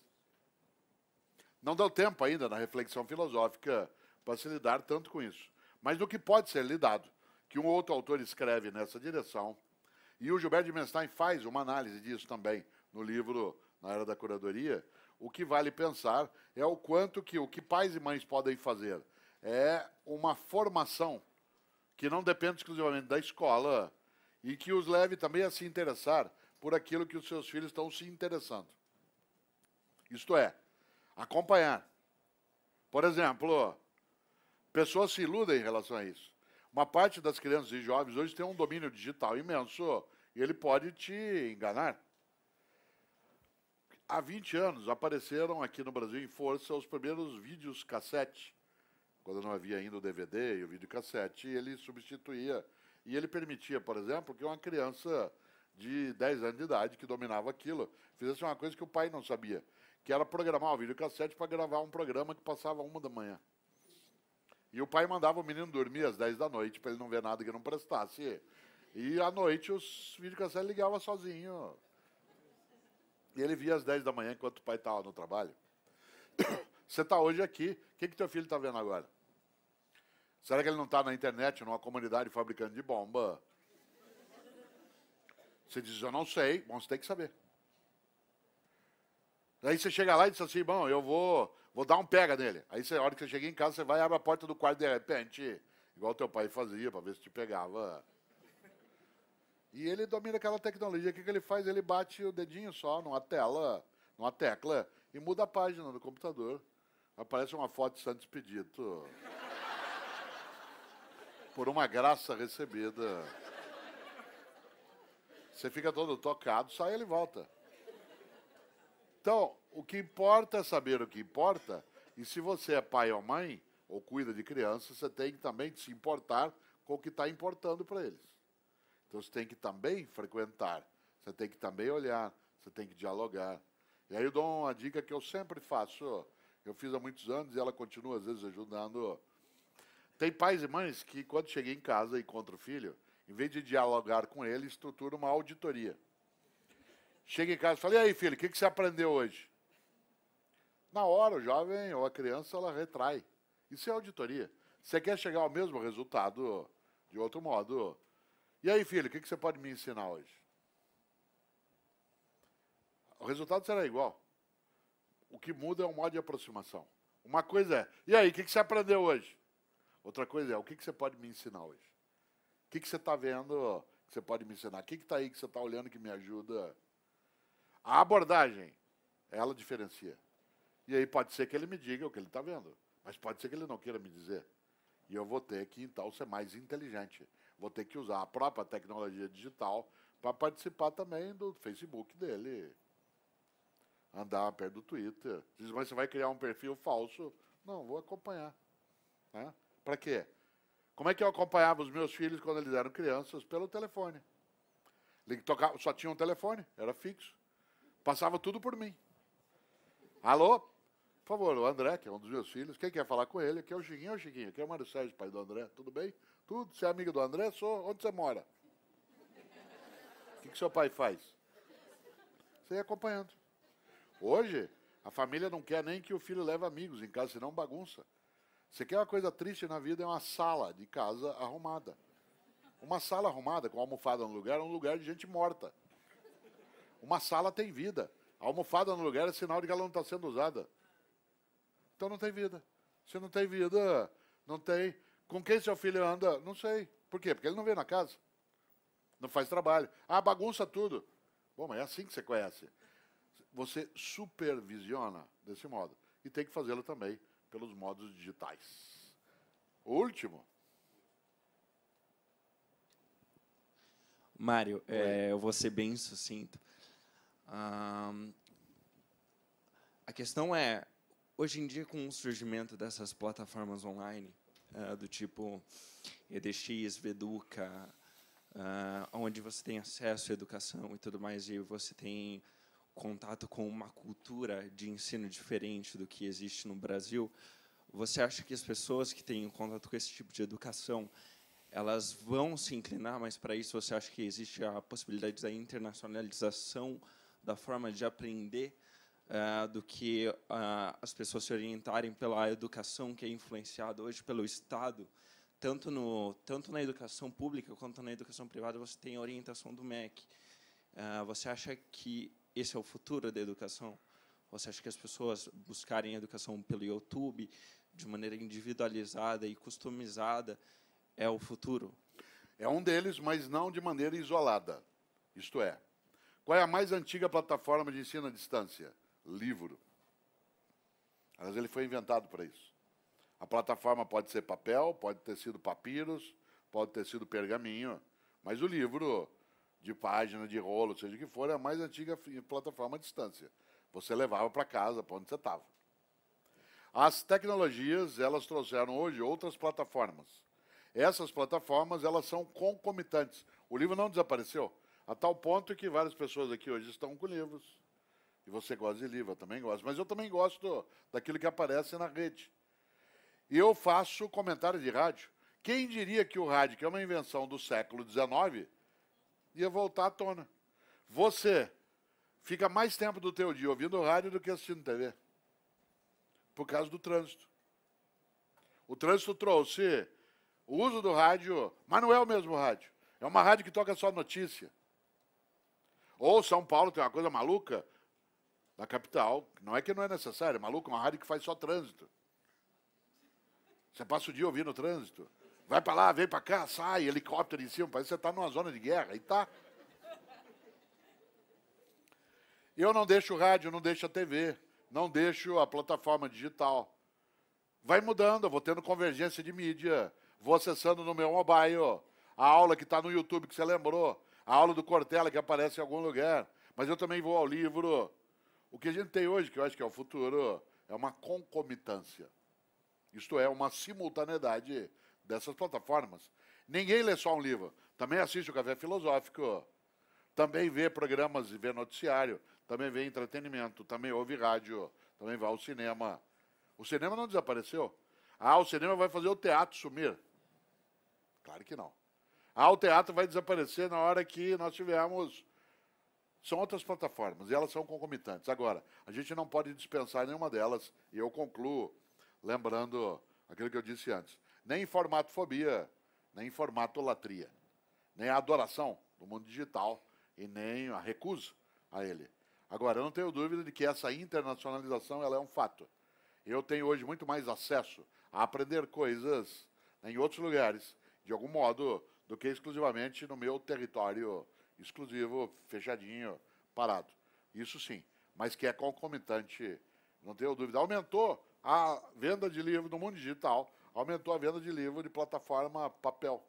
Não deu tempo ainda na reflexão filosófica para se lidar tanto com isso. Mas do que pode ser lidado, que um outro autor escreve nessa direção, e o Gilberto de Menstein faz uma análise disso também no livro Na Era da Curadoria, o que vale pensar é o quanto que o que pais e mães podem fazer é uma formação que não depende exclusivamente da escola e que os leve também a se interessar por aquilo que os seus filhos estão se interessando. Isto é, acompanhar. Por exemplo, pessoas se iludem em relação a isso. Uma parte das crianças e jovens hoje tem um domínio digital imenso e ele pode te enganar. Há 20 anos apareceram aqui no Brasil em força os primeiros vídeos cassete. Quando não havia ainda o DVD e o videocassete, ele substituía e ele permitia, por exemplo, que uma criança de 10 anos de idade que dominava aquilo, fizesse uma coisa que o pai não sabia, que era programar o videocassete para gravar um programa que passava uma da manhã. E o pai mandava o menino dormir às 10 da noite para ele não ver nada que não prestasse. E à noite os videocassetes ligavam sozinho. E ele via às 10 da manhã enquanto o pai estava no trabalho. Você está hoje aqui, o que, que teu filho está vendo agora? Será que ele não está na internet, numa comunidade fabricante de bomba? Você diz, eu não sei. Bom, você tem que saber. Aí você chega lá e diz assim, bom, eu vou, vou dar um pega nele. Aí você, a hora que você chega em casa, você vai e abre a porta do quarto de repente, igual teu pai fazia, para ver se te pegava. E ele domina aquela tecnologia. O que, que ele faz? Ele bate o dedinho só numa tela, numa tecla, e muda a página do computador. Aparece uma foto de Santo Expedito por uma graça recebida. Você fica todo tocado, sai ele volta. Então, o que importa é saber o que importa, e se você é pai ou mãe, ou cuida de crianças, você tem que também se importar com o que está importando para eles. Então você tem que também frequentar, você tem que também olhar, você tem que dialogar. E aí eu dou uma dica que eu sempre faço, eu fiz há muitos anos e ela continua às vezes ajudando tem pais e mães que, quando chega em casa e encontra o filho, em vez de dialogar com ele, estrutura uma auditoria. Chega em casa e fala: E aí, filho, o que, que você aprendeu hoje? Na hora, o jovem ou a criança, ela retrai. Isso é auditoria. Você quer chegar ao mesmo resultado de outro modo? E aí, filho, o que, que você pode me ensinar hoje? O resultado será igual. O que muda é o modo de aproximação. Uma coisa é, e aí, o que, que você aprendeu hoje? Outra coisa é, o que, que você pode me ensinar hoje? Que, que você está vendo que você pode me ensinar? O que está aí que você está olhando que me ajuda? A abordagem, ela diferencia. E aí pode ser que ele me diga o que ele está vendo, mas pode ser que ele não queira me dizer. E eu vou ter que, então, ser mais inteligente. Vou ter que usar a própria tecnologia digital para participar também do Facebook dele. Andar perto do Twitter. Diz, mas você vai criar um perfil falso? Não, vou acompanhar. Né? Para quê? Como é que eu acompanhava os meus filhos quando eles eram crianças? Pelo telefone. Só tinha um telefone, era fixo. Passava tudo por mim. Alô? Por favor, o André, que é um dos meus filhos, quem quer falar com ele? Aqui é o Chiquinho, o Chiquinho, aqui é o Mário Sérgio, pai do André, tudo bem? Tudo, você é amigo do André? Sou. Onde você mora? O que, que seu pai faz? Você ia acompanhando. Hoje, a família não quer nem que o filho leve amigos em casa, senão bagunça. Você quer uma coisa triste na vida? É uma sala de casa arrumada. Uma sala arrumada, com almofada no lugar, é um lugar de gente morta. Uma sala tem vida. A almofada no lugar é sinal de que ela não está sendo usada. Então não tem vida. Se não tem vida, não tem. Com quem seu filho anda? Não sei. Por quê? Porque ele não vem na casa. Não faz trabalho. Ah, bagunça tudo. Bom, mas é assim que você conhece. Você supervisiona desse modo. E tem que fazê-lo também pelos modos digitais. O último. Mário, é, eu vou ser bem sucinto. Um, a questão é, hoje em dia, com o surgimento dessas plataformas online, uh, do tipo EDX, Veduca, uh, onde você tem acesso à educação e tudo mais, e você tem contato com uma cultura de ensino diferente do que existe no Brasil, você acha que as pessoas que têm contato com esse tipo de educação, elas vão se inclinar mais para isso? Você acha que existe a possibilidade da internacionalização da forma de aprender uh, do que uh, as pessoas se orientarem pela educação que é influenciada hoje pelo Estado? Tanto, no, tanto na educação pública quanto na educação privada, você tem a orientação do MEC. Uh, você acha que esse é o futuro da educação? Você acha que as pessoas buscarem educação pelo YouTube, de maneira individualizada e customizada, é o futuro? É um deles, mas não de maneira isolada. Isto é, qual é a mais antiga plataforma de ensino à distância? Livro. Mas ele foi inventado para isso. A plataforma pode ser papel, pode ter sido papiros, pode ter sido pergaminho, mas o livro de página, de rolo, seja o que for, é a mais antiga plataforma à distância. Você levava para casa, para onde você estava. As tecnologias, elas trouxeram hoje outras plataformas. Essas plataformas, elas são concomitantes. O livro não desapareceu, a tal ponto que várias pessoas aqui hoje estão com livros. E você gosta de livro, eu também gosto. Mas eu também gosto daquilo que aparece na rede. E eu faço comentário de rádio. Quem diria que o rádio, que é uma invenção do século XIX, ia voltar à tona. Você fica mais tempo do teu dia ouvindo rádio do que assistindo TV. Por causa do trânsito. O trânsito trouxe o uso do rádio, mas não é o mesmo rádio. É uma rádio que toca só notícia. Ou São Paulo tem uma coisa maluca, na capital, não é que não é necessário, é maluco, uma rádio que faz só trânsito. Você passa o dia ouvindo o trânsito. Vai para lá, vem para cá, sai, helicóptero em cima, parece que você está numa zona de guerra. E tá. Eu não deixo o rádio, não deixo a TV, não deixo a plataforma digital. Vai mudando, eu vou tendo convergência de mídia, vou acessando no meu mobile a aula que está no YouTube que você lembrou, a aula do Cortella que aparece em algum lugar, mas eu também vou ao livro. O que a gente tem hoje, que eu acho que é o futuro, é uma concomitância. Isto é, uma simultaneidade dessas plataformas. Ninguém lê só um livro, também assiste o Café Filosófico, também vê programas e vê noticiário, também vê entretenimento, também ouve rádio, também vai ao cinema. O cinema não desapareceu. Ah, o cinema vai fazer o teatro sumir. Claro que não. Ah, o teatro vai desaparecer na hora que nós tivermos. São outras plataformas e elas são concomitantes. Agora, a gente não pode dispensar nenhuma delas, e eu concluo lembrando aquilo que eu disse antes. Nem formatofobia, nem formatolatria, nem a adoração do mundo digital e nem a recusa a ele. Agora, eu não tenho dúvida de que essa internacionalização ela é um fato. Eu tenho hoje muito mais acesso a aprender coisas em outros lugares, de algum modo, do que exclusivamente no meu território exclusivo, fechadinho, parado. Isso sim, mas que é concomitante, não tenho dúvida. Aumentou a venda de livro no mundo digital, aumentou a venda de livro de plataforma papel.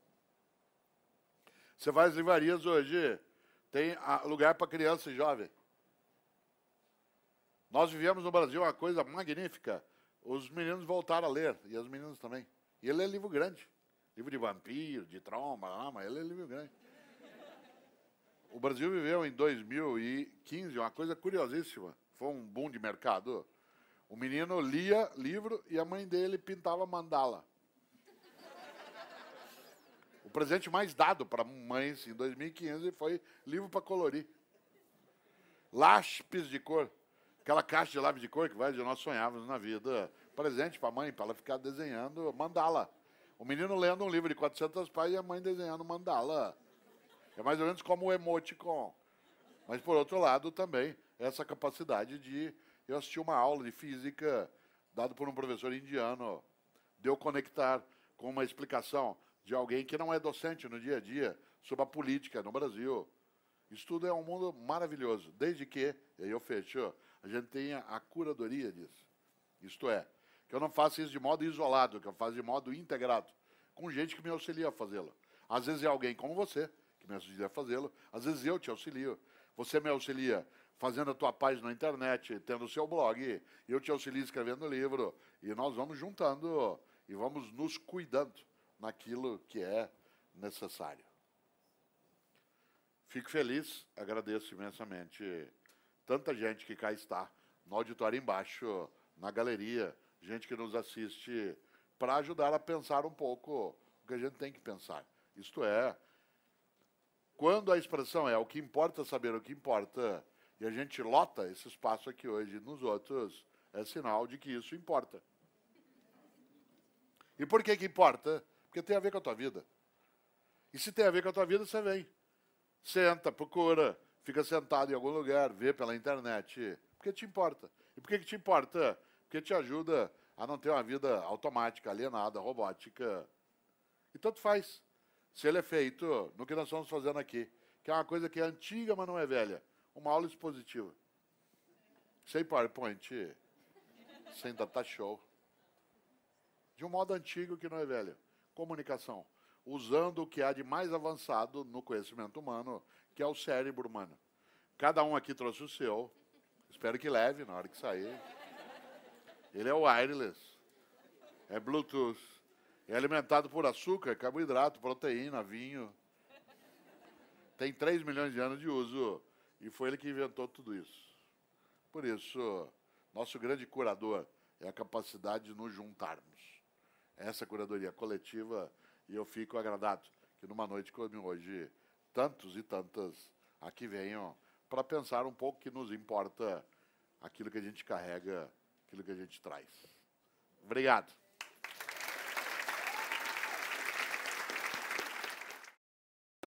Você vai às livrarias hoje, tem lugar para criança e jovem. Nós vivemos no Brasil uma coisa magnífica. Os meninos voltaram a ler, e as meninas também. E ele é livro grande. Livro de vampiro, de ah, mas ele é livro grande. O Brasil viveu em 2015 uma coisa curiosíssima. Foi um boom de mercado. O menino lia livro e a mãe dele pintava mandala. O presente mais dado para mães em 2015 foi livro para colorir. Lápis de cor. Aquela caixa de lápis de cor que vai de nós sonhávamos na vida. Presente para a mãe, para ela ficar desenhando mandala. O menino lendo um livro de 400 páginas e a mãe desenhando mandala. É mais ou menos como o emoticon. Mas, por outro lado, também essa capacidade de... Eu assisti uma aula de física dado por um professor indiano, de eu conectar com uma explicação de alguém que não é docente no dia a dia sobre a política no Brasil. Isso tudo é um mundo maravilhoso, desde que, e aí eu fecho, a gente tenha a curadoria disso. Isto é, que eu não faça isso de modo isolado, que eu faça de modo integrado, com gente que me auxilia a fazê-lo. Às vezes é alguém como você que me auxilia a fazê-lo, às vezes eu te auxilio. Você me auxilia fazendo a tua página na internet, tendo o seu blog, eu te auxilio escrevendo livro, e nós vamos juntando e vamos nos cuidando naquilo que é necessário. Fico feliz, agradeço imensamente tanta gente que cá está, no auditório embaixo, na galeria, gente que nos assiste, para ajudar a pensar um pouco o que a gente tem que pensar. Isto é, quando a expressão é o que importa saber o que importa, e a gente lota esse espaço aqui hoje nos outros, é sinal de que isso importa. E por que que importa? Porque tem a ver com a tua vida. E se tem a ver com a tua vida, você vem. Senta, procura, fica sentado em algum lugar, vê pela internet, porque te importa. E por que, que te importa? Porque te ajuda a não ter uma vida automática, alienada, robótica. E tanto faz. Se ele é feito no que nós estamos fazendo aqui, que é uma coisa que é antiga, mas não é velha. Uma aula expositiva. Sem PowerPoint, sem data show. De um modo antigo que não é velho. Comunicação. Usando o que há de mais avançado no conhecimento humano, que é o cérebro humano. Cada um aqui trouxe o seu. Espero que leve na hora que sair. Ele é wireless. É Bluetooth. É alimentado por açúcar, carboidrato, proteína, vinho. Tem 3 milhões de anos de uso. E foi ele que inventou tudo isso. Por isso, nosso grande curador é a capacidade de nos juntarmos. Essa curadoria coletiva, e eu fico agradado que numa noite como hoje tantos e tantas aqui venham para pensar um pouco que nos importa aquilo que a gente carrega, aquilo que a gente traz. Obrigado.